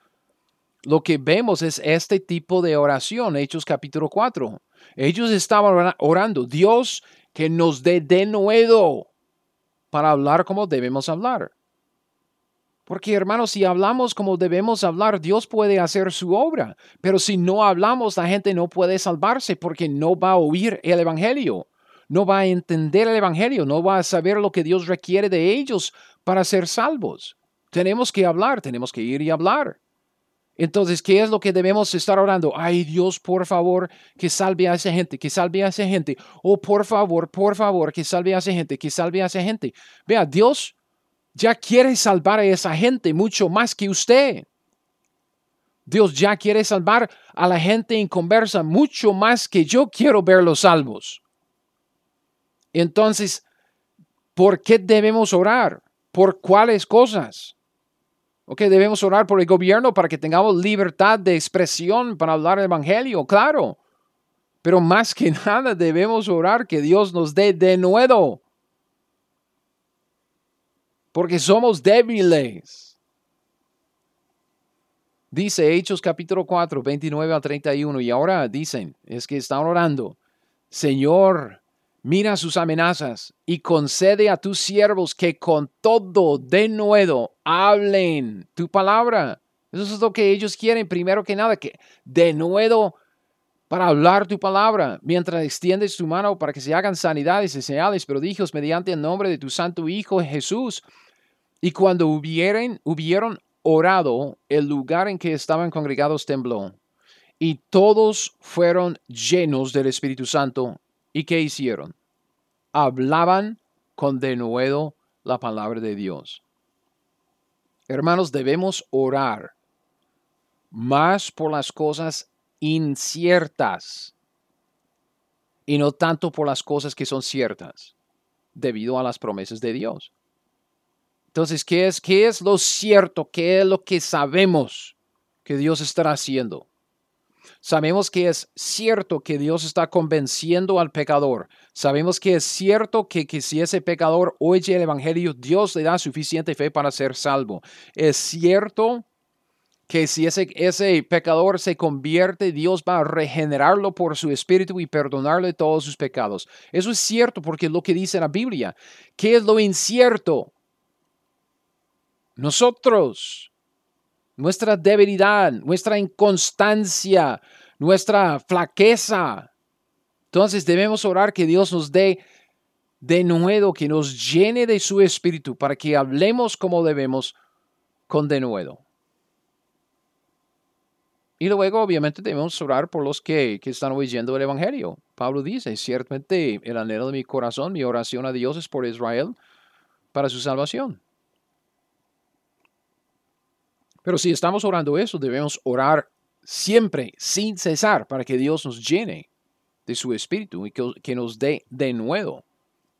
Speaker 1: lo que vemos es este tipo de oración, Hechos capítulo 4. Ellos estaban orando, Dios que nos dé de nuevo para hablar como debemos hablar. Porque hermanos, si hablamos como debemos hablar, Dios puede hacer su obra. Pero si no hablamos, la gente no puede salvarse porque no va a oír el Evangelio no va a entender el Evangelio, no va a saber lo que Dios requiere de ellos para ser salvos. Tenemos que hablar, tenemos que ir y hablar. Entonces, ¿qué es lo que debemos estar orando? Ay, Dios, por favor, que salve a esa gente, que salve a esa gente. Oh, por favor, por favor, que salve a esa gente, que salve a esa gente. Vea, Dios ya quiere salvar a esa gente mucho más que usted. Dios ya quiere salvar a la gente en conversa mucho más que yo quiero verlos salvos. Entonces, ¿por qué debemos orar? ¿Por cuáles cosas? Ok, debemos orar por el gobierno para que tengamos libertad de expresión para hablar el Evangelio, claro. Pero más que nada debemos orar que Dios nos dé de nuevo. Porque somos débiles. Dice Hechos capítulo 4, 29 a 31. Y ahora dicen, es que están orando. Señor, Mira sus amenazas y concede a tus siervos que con todo de nuevo hablen tu palabra. Eso es lo que ellos quieren, primero que nada, que de nuevo para hablar tu palabra, mientras extiendes tu mano para que se hagan sanidades y señales, prodigios mediante el nombre de tu santo Hijo Jesús. Y cuando hubieron, hubieron orado, el lugar en que estaban congregados tembló, y todos fueron llenos del Espíritu Santo ¿Y qué hicieron? Hablaban con denuedo la palabra de Dios. Hermanos, debemos orar más por las cosas inciertas y no tanto por las cosas que son ciertas, debido a las promesas de Dios. Entonces, ¿qué es, qué es lo cierto? ¿Qué es lo que sabemos que Dios estará haciendo? Sabemos que es cierto que Dios está convenciendo al pecador. Sabemos que es cierto que, si ese pecador oye el Evangelio, Dios le da suficiente fe para ser salvo. Es cierto que si ese, ese pecador se convierte, Dios va a regenerarlo por su espíritu y perdonarle todos sus pecados. Eso es cierto porque es lo que dice la Biblia. ¿Qué es lo incierto? Nosotros nuestra debilidad, nuestra inconstancia, nuestra flaqueza. Entonces debemos orar que Dios nos dé de nuevo, que nos llene de su espíritu para que hablemos como debemos con de nuevo. Y luego, obviamente, debemos orar por los que, que, están oyendo el Evangelio. Pablo dice, ciertamente el anhelo de mi corazón, mi oración a Dios es por Israel para su salvación. Pero si estamos orando eso, debemos orar siempre, sin cesar, para que Dios nos llene de su espíritu y que, nos dé de nuevo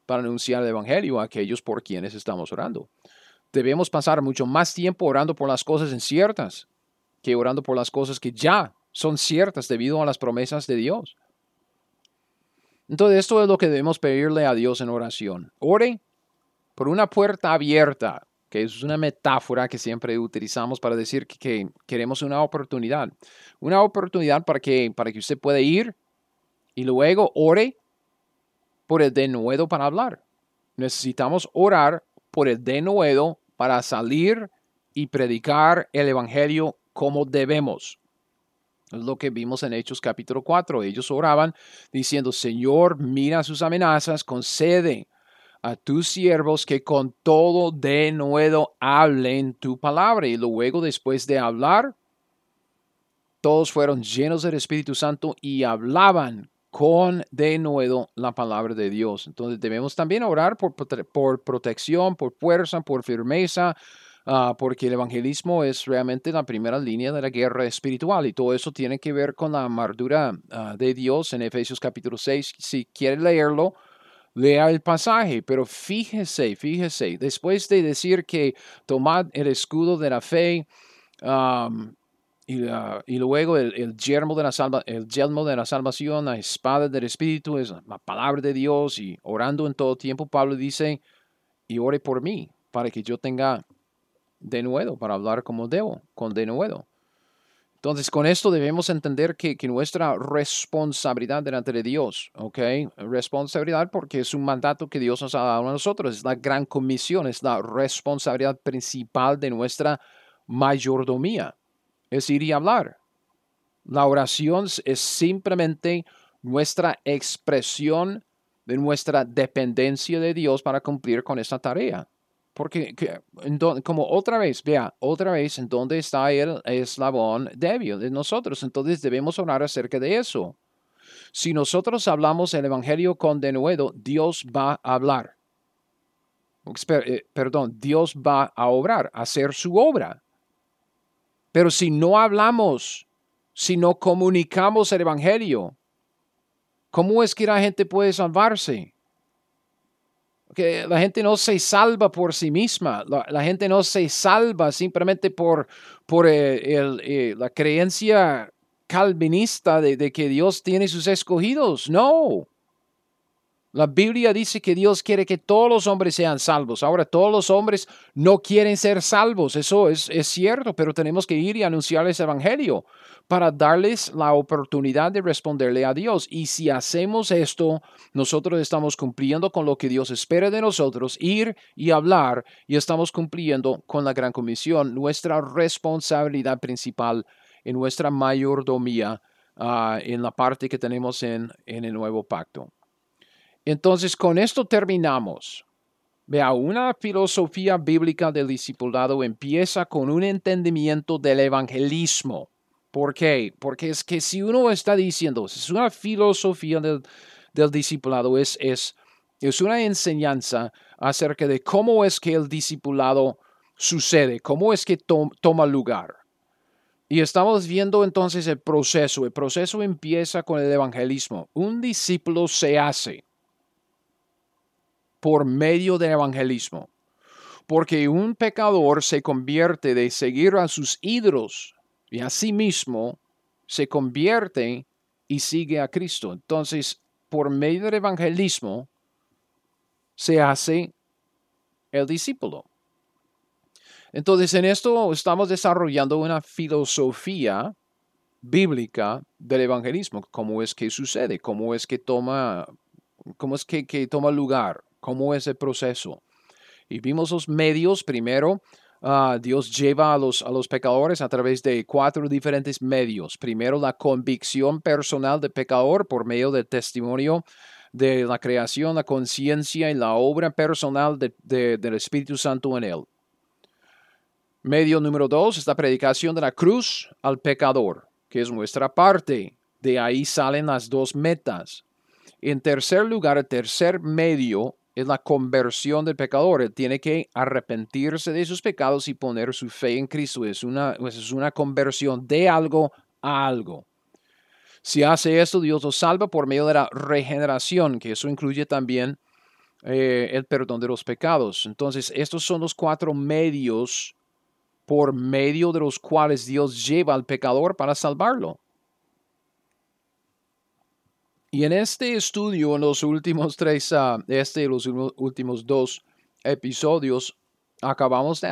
Speaker 1: para anunciar el Evangelio a aquellos por quienes estamos orando. Debemos pasar mucho más tiempo orando por las cosas inciertas que orando por las cosas que ya son ciertas debido a las promesas de Dios. Entonces, esto es lo que debemos pedirle a Dios en oración. Ore por una puerta abierta que es una metáfora que siempre utilizamos para decir que, queremos una oportunidad. Una oportunidad para que, para que usted pueda ir y luego ore por el denuedo para hablar. Necesitamos orar por el denuedo para salir y predicar el Evangelio como debemos. Es lo que vimos en Hechos capítulo 4. Ellos oraban diciendo, Señor, mira sus amenazas, concede a tus siervos que con todo de nuevo hablen tu palabra. Y luego después de hablar, todos fueron llenos del Espíritu Santo y hablaban con de nuevo la palabra de Dios. Entonces debemos también orar por, por protección, por fuerza, por firmeza, uh, porque el evangelismo es realmente la primera línea de la guerra espiritual y todo eso tiene que ver con la armadura uh, de Dios en Efesios capítulo 6. Si quiere leerlo, lea el pasaje, pero fíjese, fíjese, después de decir que tomad el escudo de la fe, um, y, luego el, el, yermo de la salva, el yelmo de la salvación, la espada del Espíritu, es la palabra de Dios y orando en todo tiempo, Pablo dice, y ore por mí, para que yo tenga de nuevo, para hablar como debo, con de nuevo. Entonces, con esto debemos entender que, que, nuestra responsabilidad delante de Dios, ¿ok? Responsabilidad porque es un mandato que Dios nos ha dado a nosotros, es la gran comisión, es la responsabilidad principal de nuestra mayordomía es ir y hablar. La oración es simplemente nuestra expresión de nuestra dependencia de Dios para cumplir con esta tarea. Porque, como otra vez, vea, otra vez, en dónde está el eslabón débil de nosotros. Entonces debemos orar acerca de eso. Si nosotros hablamos el Evangelio con denuedo, Dios va a hablar. Eh, perdón, Dios va a obrar, a hacer su obra. Pero si no hablamos, si no comunicamos el Evangelio, ¿cómo es que la gente puede salvarse? Que la gente no se salva por sí misma, la, gente no se salva simplemente por, por eh, eh, la creencia calvinista de, de que Dios tiene sus escogidos. No, la Biblia dice que Dios quiere que todos los hombres sean salvos. Ahora, todos los hombres no quieren ser salvos. Eso es, es cierto, pero tenemos que ir y anunciarles el Evangelio para darles la oportunidad de responderle a Dios. Y si hacemos esto, nosotros estamos cumpliendo con lo que Dios espera de nosotros, ir y hablar, y estamos cumpliendo con la gran comisión, nuestra responsabilidad principal en nuestra mayordomía uh, en la parte que tenemos en, en el nuevo pacto. Entonces, con esto terminamos. Vea, una filosofía bíblica del discipulado empieza con un entendimiento del evangelismo. ¿Por qué? Porque es que si uno está diciendo, es una filosofía del, discipulado, es, es, es una enseñanza acerca de cómo es que el discipulado sucede, cómo es que toma lugar. Y estamos viendo entonces el proceso. El proceso empieza con el evangelismo. Un discípulo se hace por medio del evangelismo. Porque un pecador se convierte de seguir a sus ídolos y a sí mismo se convierte y sigue a Cristo. Entonces, por medio del evangelismo se hace el discípulo. Entonces, en esto estamos desarrollando una filosofía bíblica del evangelismo, cómo es que sucede, cómo es que toma, cómo es que, que toma lugar cómo es el proceso. Y vimos los medios primero. Ah, Dios lleva a los, a los pecadores a través de cuatro diferentes medios. Primero, la convicción personal del pecador por medio del testimonio de la creación, la conciencia y la obra personal del Espíritu Santo en él. Medio número dos es la predicación de la cruz al pecador, que es nuestra parte. De ahí salen las dos metas. En tercer lugar, el tercer medio es la conversión del pecador. Él tiene que arrepentirse de sus pecados y poner su fe en Cristo. Es una, pues, es una conversión de algo a algo. Si hace esto, Dios lo salva por medio de la regeneración, que eso incluye también eh, el perdón de los pecados. Entonces, estos son los cuatro medios por medio de los cuales Dios lleva al pecador para salvarlo. Y en este estudio, en los últimos tres, uh, este y los últimos dos episodios, acabamos de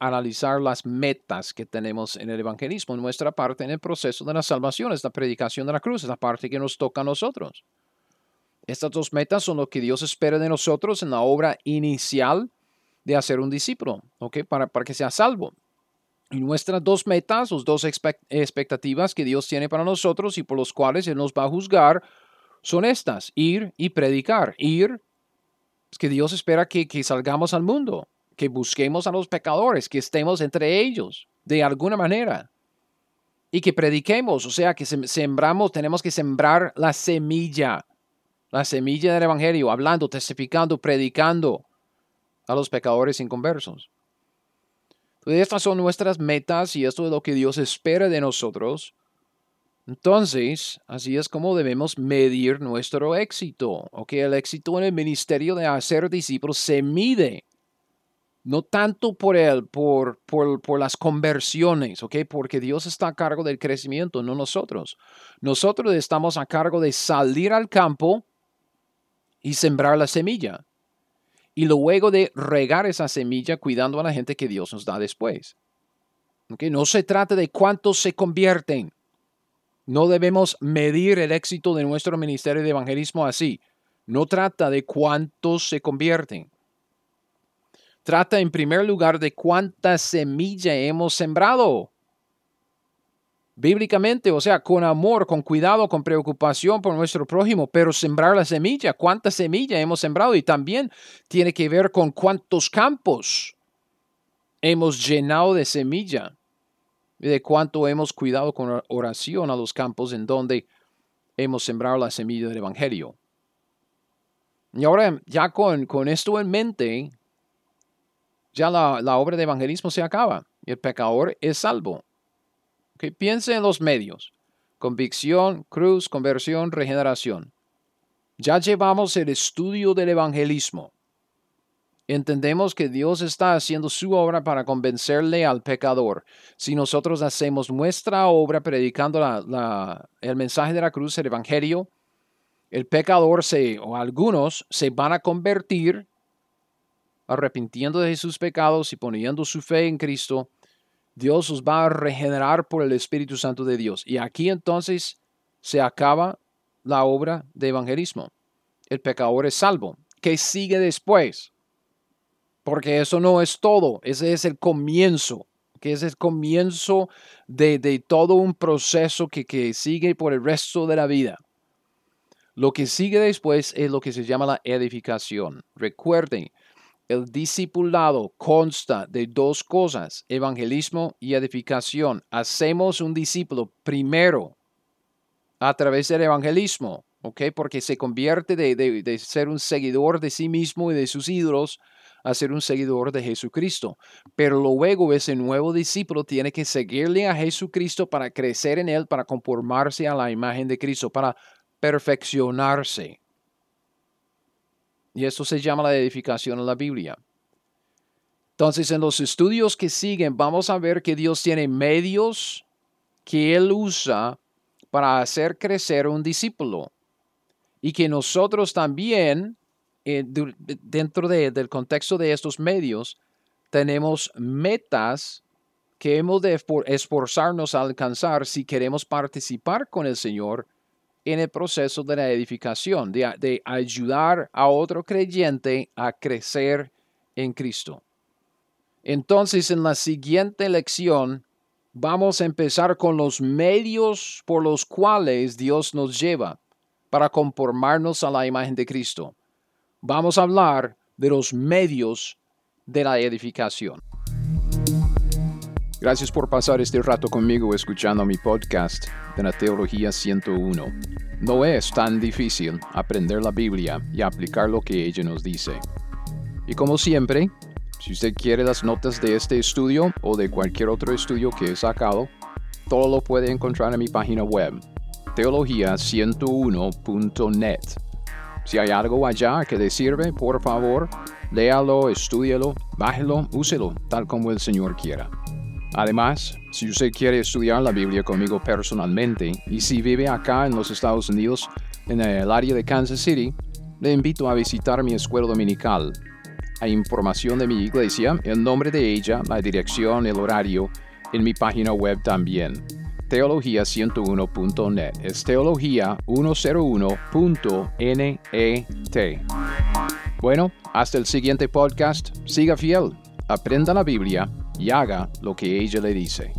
Speaker 1: analizar las metas que tenemos en el evangelismo, nuestra parte en el proceso de la salvación, es la predicación de la cruz, es la parte que nos toca a nosotros. Estas dos metas son lo que Dios espera de nosotros en la obra inicial de hacer un discípulo, ¿ok? Para, para que sea salvo. Y nuestras dos metas, las dos expectativas que Dios tiene para nosotros y por los cuales Él nos va a juzgar son estas, ir y predicar. Ir es que Dios espera que, que salgamos al mundo, que busquemos a los pecadores, que estemos entre ellos de alguna manera. y que prediquemos, o sea, que sembramos, tenemos que sembrar la semilla, la semilla del Evangelio, hablando, testificando, predicando a los pecadores inconversos. Entonces, estas son nuestras metas y esto es lo que Dios espera de nosotros. Entonces, así es como debemos medir nuestro éxito. ¿ok? El éxito en el ministerio de hacer discípulos se mide no tanto por él, por, por, por, las conversiones, ¿ok? Porque Dios está a cargo del crecimiento, no nosotros. Nosotros estamos a cargo de salir al campo y sembrar la semilla. Y luego de regar esa semilla cuidando a la gente que Dios nos da después. ¿ok? No se trata de cuántos se convierten. No debemos medir el éxito de nuestro ministerio de evangelismo así. No trata de cuántos se convierten Trata en primer lugar de cuánta semilla hemos sembrado. Bíblicamente, o sea, con amor, con cuidado, con preocupación por nuestro prójimo, pero sembrar la semilla, cuánta semilla hemos sembrado y también tiene que ver con cuántos campos hemos llenado de semilla de cuánto hemos cuidado con oración a los campos en donde hemos sembrado la semilla del Evangelio. Y ahora, ya con, con esto en mente, ya la, obra de evangelismo se acaba y el pecador es salvo. Piense en los medios. Convicción, cruz, conversión, regeneración. Ya llevamos el estudio del evangelismo. Entendemos que Dios está haciendo su obra para convencerle al pecador. Si nosotros hacemos nuestra obra predicando el mensaje de la cruz, el evangelio, el pecador se, o algunos se van a convertir arrepintiendo de sus pecados y poniendo su fe en Cristo, Dios os va a regenerar por el Espíritu Santo de Dios. Y aquí entonces se acaba la obra de evangelismo. El pecador es salvo. ¿Qué sigue después? Porque eso no es todo, ese es el comienzo, que es el comienzo de, de todo un proceso que, que sigue por el resto de la vida. Lo que sigue después es lo que se llama la edificación. Recuerden, el discipulado consta de dos cosas, evangelismo y edificación. Hacemos un discípulo primero a través del evangelismo, ¿ok? Porque se convierte de, ser un seguidor de sí mismo y de sus ídolos a ser un seguidor de Jesucristo. Pero luego ese nuevo discípulo tiene que seguirle a Jesucristo para crecer en él, para conformarse a la imagen de Cristo, para perfeccionarse. Y eso se llama la edificación en la Biblia. Entonces, en los estudios que siguen, vamos a ver que Dios tiene medios que Él usa para hacer crecer un discípulo. Y que nosotros también, eh, dentro del contexto de estos medios, tenemos metas que hemos de esforzarnos a alcanzar si queremos participar con el Señor en el proceso de la edificación, de, ayudar a otro creyente a crecer en Cristo. Entonces, en la siguiente lección, vamos a empezar con los medios por los cuales Dios nos lleva para conformarnos a la imagen de Cristo. Vamos a hablar de los medios de la edificación. Gracias por pasar este rato conmigo escuchando mi podcast de la Teología 101. No es tan difícil aprender la Biblia y aplicar lo que ella nos dice. Y como siempre, si usted quiere las notas de este estudio o de cualquier otro estudio que he sacado, todo lo puede encontrar en mi página web, teología101.net. Si hay algo allá que le sirve, por favor, léalo, estúdielo, bájelo, úselo, tal como el Señor quiera. Además, si usted quiere estudiar la Biblia conmigo personalmente y si vive acá en los Estados Unidos, en el área de Kansas City, le invito a visitar mi escuela dominical. Hay información de mi iglesia, el nombre de ella, la dirección, el horario, en mi página web también. Teología101.net. Es teología101.net. Bueno, hasta el siguiente podcast. Siga fiel, aprenda la Biblia y haga lo que ella le dice.